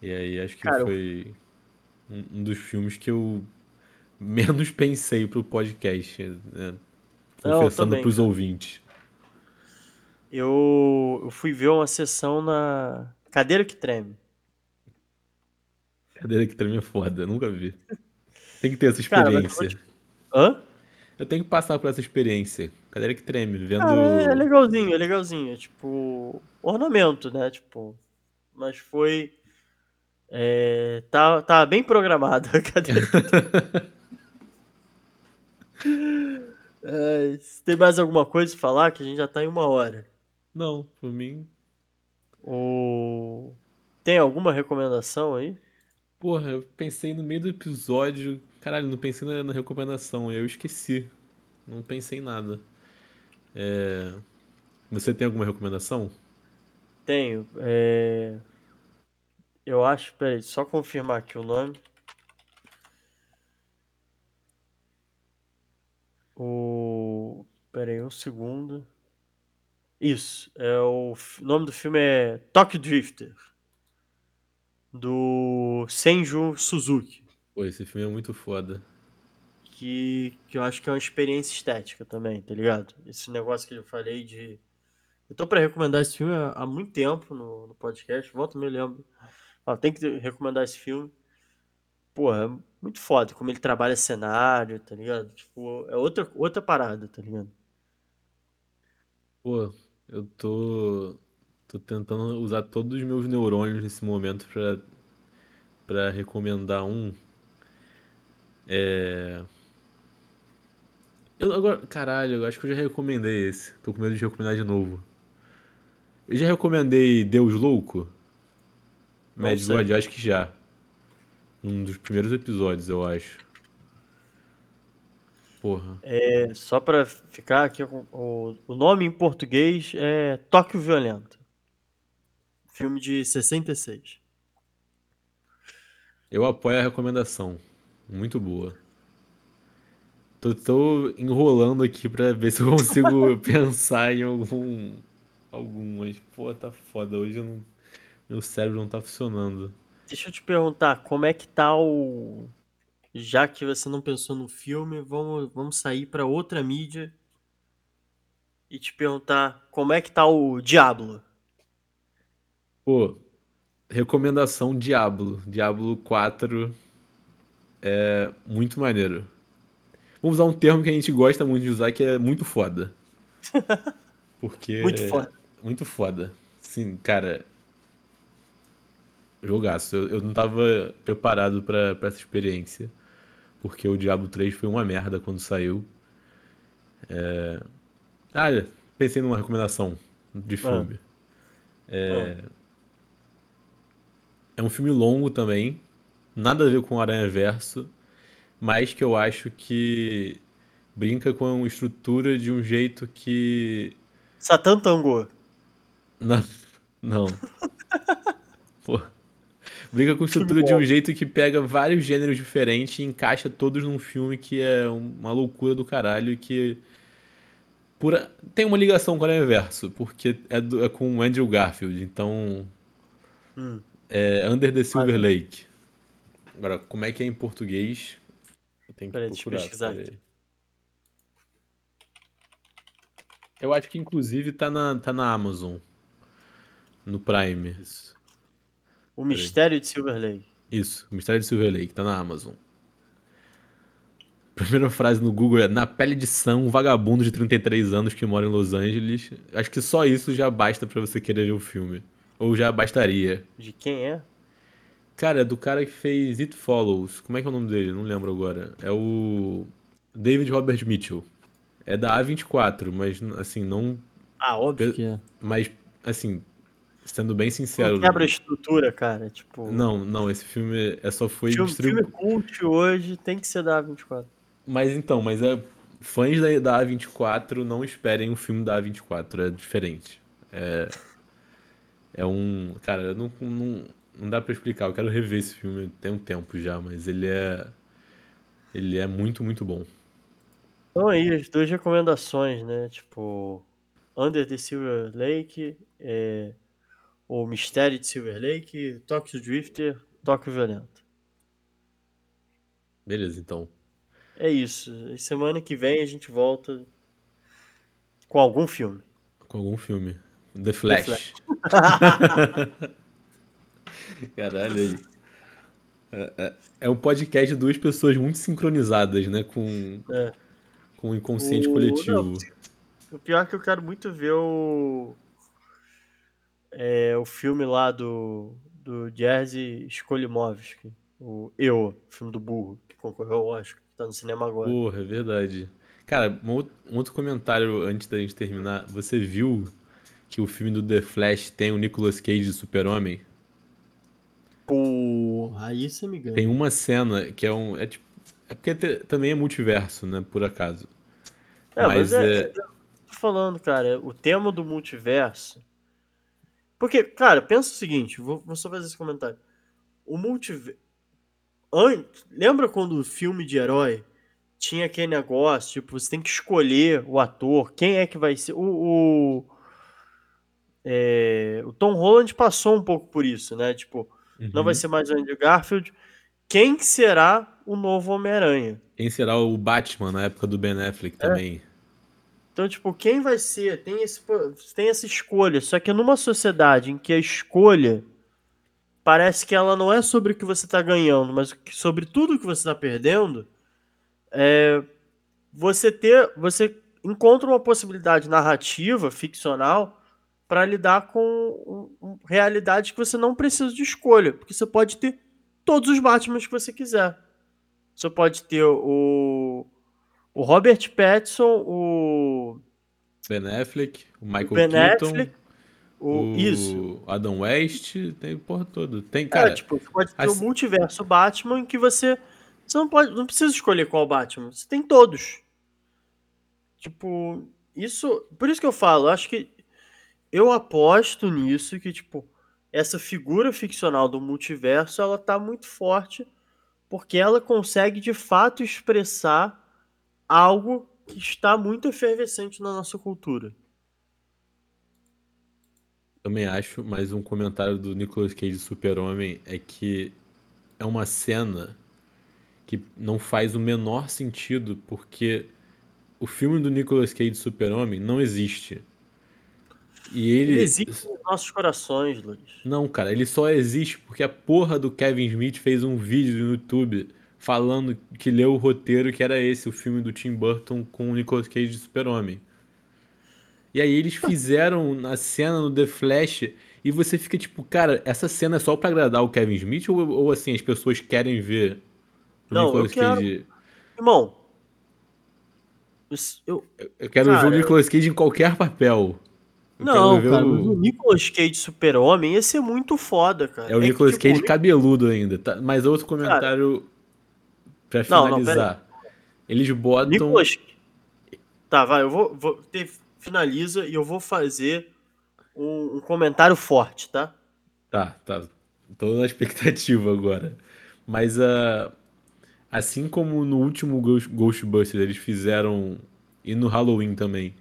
E aí acho que Cara, foi um, um dos filmes que eu menos pensei pro podcast, né? Confessando para os ouvintes. Eu, eu fui ver uma sessão na Cadeira que Treme. Cadeira que Treme é foda, nunca vi. Tem que ter essa experiência. Cara, Hã? Eu tenho que passar por essa experiência. Cadeira que treme, vendo. Ah, é, legalzinho, é legalzinho. É tipo, ornamento, né? Tipo, mas foi. É, tá, tá bem programado a cadeira. É, se tem mais alguma coisa pra falar, que a gente já tá em uma hora. Não, por mim. O... Tem alguma recomendação aí? Porra, eu pensei no meio do episódio. Caralho, não pensei na, na recomendação, eu esqueci. Não pensei em nada. É... Você tem alguma recomendação? Tenho. É... Eu acho, peraí, só confirmar aqui o nome. O. Peraí, um segundo. Isso, é o, o nome do filme é Tokyo Drifter, do Senju Suzuki. Pô, esse filme é muito foda. Que, que eu acho que é uma experiência estética também, tá ligado? Esse negócio que eu falei de. Eu tô pra recomendar esse filme há, muito tempo no, no podcast, volta me lembro. Ah, tem que recomendar esse filme. Porra, é muito foda como ele trabalha cenário, tá ligado? Tipo, é outra, outra parada, tá ligado? Pô, eu tô. tô tentando usar todos os meus neurônios nesse momento pra, pra recomendar um. É. Eu agora. Caralho, eu acho que eu já recomendei esse. Tô com medo de recomendar de novo. Eu já recomendei Deus Louco? Mad. God, acho que já. Um dos primeiros episódios, eu acho. Porra. É, só pra ficar aqui, o, o nome em português é Tóquio Violento. Filme de 66. Eu apoio a recomendação. Muito boa. Tô, tô enrolando aqui pra ver se eu consigo pensar em algum. Algum, mas, pô, tá foda. Hoje eu não- meu cérebro não tá funcionando. Deixa eu te perguntar, como é que tá o. Já que você não pensou no filme, vamos, vamos sair pra outra mídia e te perguntar como é que tá o Diablo. Pô, recomendação Diablo. Diablo 4 é muito maneiro. Vamos usar um termo que a gente gosta muito de usar, que é muito foda. Porque. Muito foda. Muito foda. Sim, cara. Jogaço. Eu, eu não tava preparado pra essa experiência. Porque o Diablo 3 foi uma merda quando saiu. É... Ah, pensei numa recomendação de filme. É... é um filme longo também. Nada a ver com o Aranha Verso. Mas que eu acho que brinca com a estrutura de um jeito que Satan Tango. Não, não. Pô. Brinca com estrutura Filme de um jeito que pega vários gêneros diferentes e encaixa todos num filme que é uma loucura do caralho e que por a- tem uma ligação com o Universo, porque é, do- é com o Andrew Garfield, então Hum. é Under the Silver Lake. Agora, como é que é em português? Eu tenho que Peraí, deixa eu procurar. pesquisar. Eu acho que inclusive tá na, tá na Amazon, no Prime. O Mistério de Silver Lake. Isso, Mistério de Silver Lake, tá na Amazon. Primeira frase no Google é: Na pele de Sam, um vagabundo de 33 anos que mora em Los Angeles. Acho que só isso já basta pra você querer ver o filme. Ou já bastaria. De quem é? Cara, é do cara que fez It Follows. Como é que é o nome dele? Não lembro agora. É o David Robert Mitchell. É da A24, mas assim, não. Ah, óbvio que é. Mas, assim, sendo bem Não sincero. quebra a estrutura, cara. Tipo, Não, não, esse filme é só foi distribuído. filme cult hoje tem que ser da A24. Mas então, mas é fãs da, da A24 não esperem um filme da A24, é diferente. É, é um, cara, não, não, não dá pra explicar. Eu quero rever esse filme tem um tempo já, mas ele é ele é muito, muito bom. Então aí, as duas recomendações, né? Tipo, Under the Silver Lake, é, O Mistério de Silver Lake, Tokyo Drifter, Tóquio Violento. Beleza, então. É isso. Semana que vem a gente volta com algum filme. Com algum filme. The Flash. Flash. Caralho aí. É, é, é um podcast de duas pessoas muito sincronizadas, né? Com, É. com o inconsciente O- coletivo. não, O pior é que eu quero muito ver o. É, o filme lá do. Do Jerzy Skolimowski. O Eu, filme do burro, que concorreu ao Oscar, que tá no cinema agora. Porra, é verdade. Cara, um outro um outro comentário antes da gente terminar. Você viu que o filme do The Flash tem o Nicolas Cage de Super-Homem? Porra, aí você me ganha. Tem uma cena que é um. É, tipo, é porque te- também é multiverso, né? Por acaso. É, mas, Mas é, é- é- Tô falando, cara, o tema do multiverso. Porque, cara, pensa o seguinte, vou, vou só fazer esse comentário. O multiverso. Lembra quando o filme de herói tinha aquele negócio, tipo, você tem que escolher o ator, quem é que vai ser. O, o, é, o Tom Holland passou um pouco por isso, né? Tipo, não vai Uhum. ser mais o Andrew Garfield. Quem que será o novo Homem-Aranha? Quem será o Batman na época do Ben Affleck É. também? Então, tipo, quem vai ser? Tem, esse, tem essa escolha. Só que numa sociedade em que a escolha parece que ela não é sobre o que você tá ganhando, mas sobre tudo que você tá perdendo, é, você ter. Você encontra uma possibilidade narrativa, ficcional, para lidar com realidades que você não precisa de escolha. Porque você pode ter todos os Batmans que você quiser. Você pode ter o. O Robert Pattinson, o Ben Affleck, o Michael Ben Keaton, Affleck, o, isso. Adam West, tem porra toda. Tem, Cara, cara, tipo, você pode ter assim- o multiverso Batman em que você você não pode, não precisa escolher qual Batman, você tem todos. Tipo, isso, por isso que eu falo, acho que eu aposto nisso que tipo essa figura ficcional do multiverso, ela tá muito forte porque ela consegue de fato expressar algo que está muito efervescente na nossa cultura. também acho, mas um comentário do Nicolas Cage Super-Homem é que é uma cena que não faz o menor sentido, porque o filme do Nicolas Cage Super-Homem não existe. E ele. Ele existe nos nossos corações, Luiz. Não, cara, ele só existe porque a porra do Kevin Smith fez um vídeo no YouTube falando que leu o roteiro que era esse, o filme do Tim Burton com o Nicolas Cage de Super-Homem. E aí eles fizeram a cena no The Flash e você fica tipo, cara, essa cena é só pra agradar o Kevin Smith ou, ou assim, as pessoas querem ver o Não, eu Nicolas quero- Cage? Irmão, isso- eu, Eu quero ver o Cara, Nicolas Cage em qualquer papel. Não, cara, o- o Nicolas Cage Super-Homem ia ser muito foda, cara. É o que, Nicolas tipo, Cage cabeludo ainda. Tá? Mas outro comentário pra Não, não, finalizar. Eles botam. Nicolas... Tá, vai, eu vou... vou ter- finaliza e eu vou fazer um, um comentário forte, tá? Tá, tá. Tô na expectativa agora. Mas ah, assim como no último Ghost- Ghostbusters eles fizeram. E no Halloween também.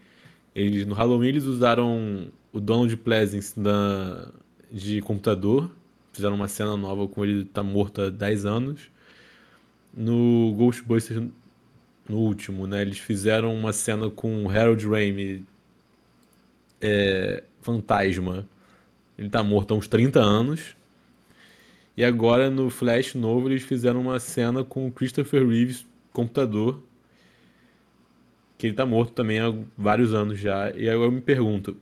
Eles, no Halloween eles usaram o Donald Pleasence da, de computador. Fizeram uma cena nova com ele tá morto há 10 anos. No Ghostbusters, no último, né? Eles fizeram uma cena com o Harold Ramis é, fantasma. Ele tá morto há uns 30 anos. E agora no Flash novo eles fizeram uma cena com o Christopher Reeves, computador. Que ele tá morto também há vários anos já. E aí eu me pergunto: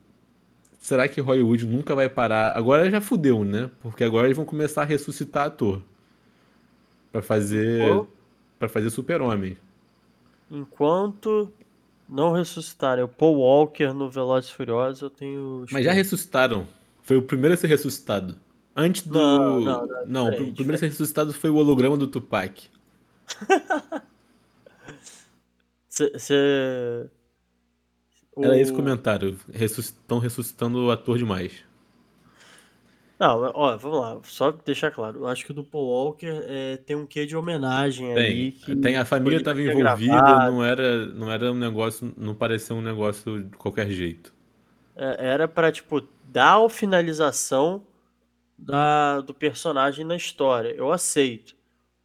será que Hollywood nunca vai parar? Agora já fudeu, né? Porque agora eles vão começar a ressuscitar ator. Pra fazer. Pô. Pra fazer Super-Homem. Enquanto não ressuscitarem o Paul Walker no Velozes Furiosos, eu tenho... Mas já ressuscitaram. Foi o primeiro a ser ressuscitado. Antes do. Não, não, não, Não, o primeiro a ser ressuscitado foi o holograma do Tupac. Você... Era esse o comentário. Estão ressuscitando o ator demais. Não, ó, vamos lá, só deixar claro. Eu acho que o do Paul Walker é, tem um quê de homenagem. Tem, Que tem a família estava envolvida, gravado. não era, não era um negócio, não parecia um negócio de qualquer jeito. É, Era pra, tipo, dar a finalização da, do personagem na história. Eu aceito.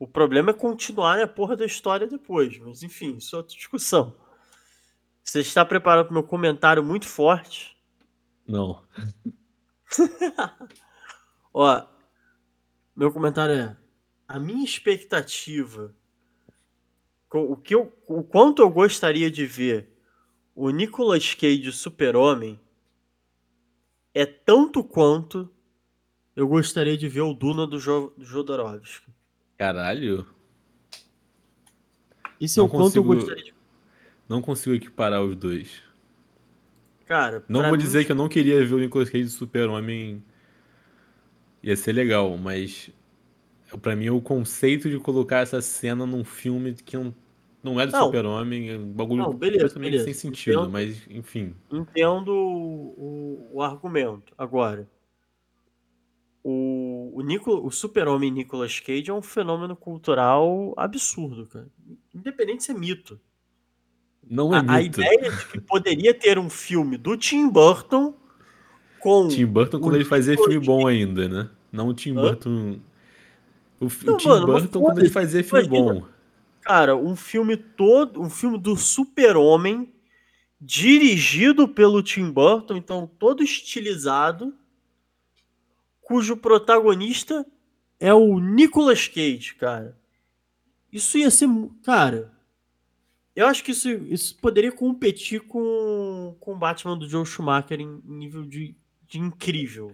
O problema é continuar a porra da história depois. Mas, enfim, isso é outra discussão. Você está preparado para o meu comentário muito forte? Não. Ó, meu comentário é: a minha expectativa o, que eu, o quanto eu gostaria de ver o Nicolas Cage Super-Homem é tanto quanto eu gostaria de ver o Duna do, jo, do Jodorowsky. Caralho. Isso é o quanto eu gostaria de Não consigo equiparar os dois. Cara, não vou mim, dizer que eu não queria ver o Nicolas Cage Super-Homem. Ia ser legal, mas para mim o conceito de colocar essa cena num filme que não, não é do Super-Homem, é um bagulho não, beleza, beleza. sem sentido, entendo, mas enfim. Entendo o, o, o argumento. Agora, o, o, Nico, o super-homem Nicolas Cage é um fenômeno cultural absurdo, cara. Independente se é mito. Não é a, mito. A ideia de que poderia ter um filme do Tim Burton com. Tim Burton quando ele fazia filme bom ainda, né? Não o Tim Hã? Burton. O, Não, o Tim mano, Burton quando ele fazia filme imagina, bom. Cara, um filme todo. Um filme do super-homem dirigido pelo Tim Burton, então todo estilizado cujo protagonista é o Nicolas Cage, cara. Isso ia ser. Cara, eu acho que isso, isso poderia competir com, com o Batman do Joe Schumacher em nível de, de incrível.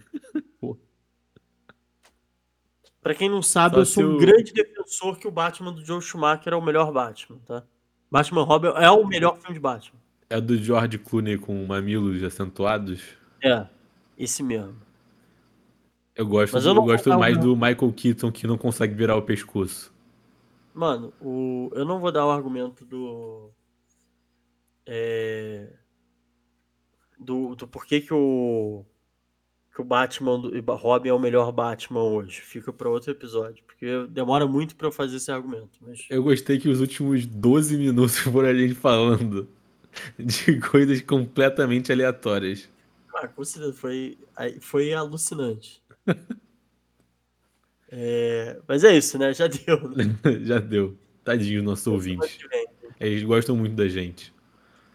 Pra quem não sabe, Só eu sou um grande defensor que o Batman do Joe Schumacher é o melhor Batman, tá? Batman Robin é o melhor filme de Batman. É do George Clooney com mamilos acentuados? É, esse mesmo. Eu gosto, eu, eu gosto mais do Michael Keaton que não consegue virar o pescoço. Mano, o... eu não vou dar o argumento do. É... Do, do porquê que o. Que o Batman do Robin é o melhor Batman hoje. Fica para outro episódio. Porque demora muito para eu fazer esse argumento. Mas... Eu gostei que os últimos 12 minutos foram a gente falando de coisas completamente aleatórias. Ah, com certeza. Foi, foi alucinante. É, mas é isso, né? Já deu. Né? Já deu. Tadinho nosso ouvinte. Eles gostam muito da gente.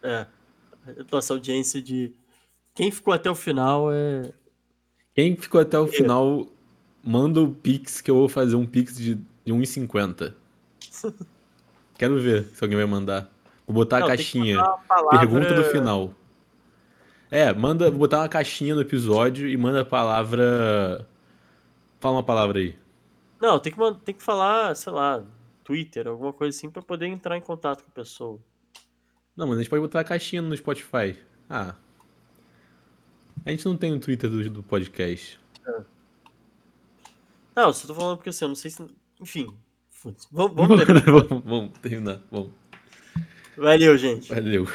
É. Nossa audiência de. Quem ficou até o final é. Quem ficou até o é. final, manda o Pix que eu vou fazer um Pix de, de 1,50. Quero ver se alguém vai mandar. Vou botar Não, a caixinha. Palavra... Pergunta do final. É, manda, botar uma caixinha no episódio e manda a palavra. Fala uma palavra aí. Não, tem que, tem que falar, sei lá, Twitter, alguma coisa assim, pra poder entrar em contato com a pessoa. Não, mas a gente pode botar a caixinha no Spotify. Ah. A gente não tem o Twitter do, do podcast. É. Não, só tô falando porque assim, eu não sei se. Enfim. Vamos, vamos terminar. vamos, vamos terminar. Vamos. Valeu, gente. Valeu.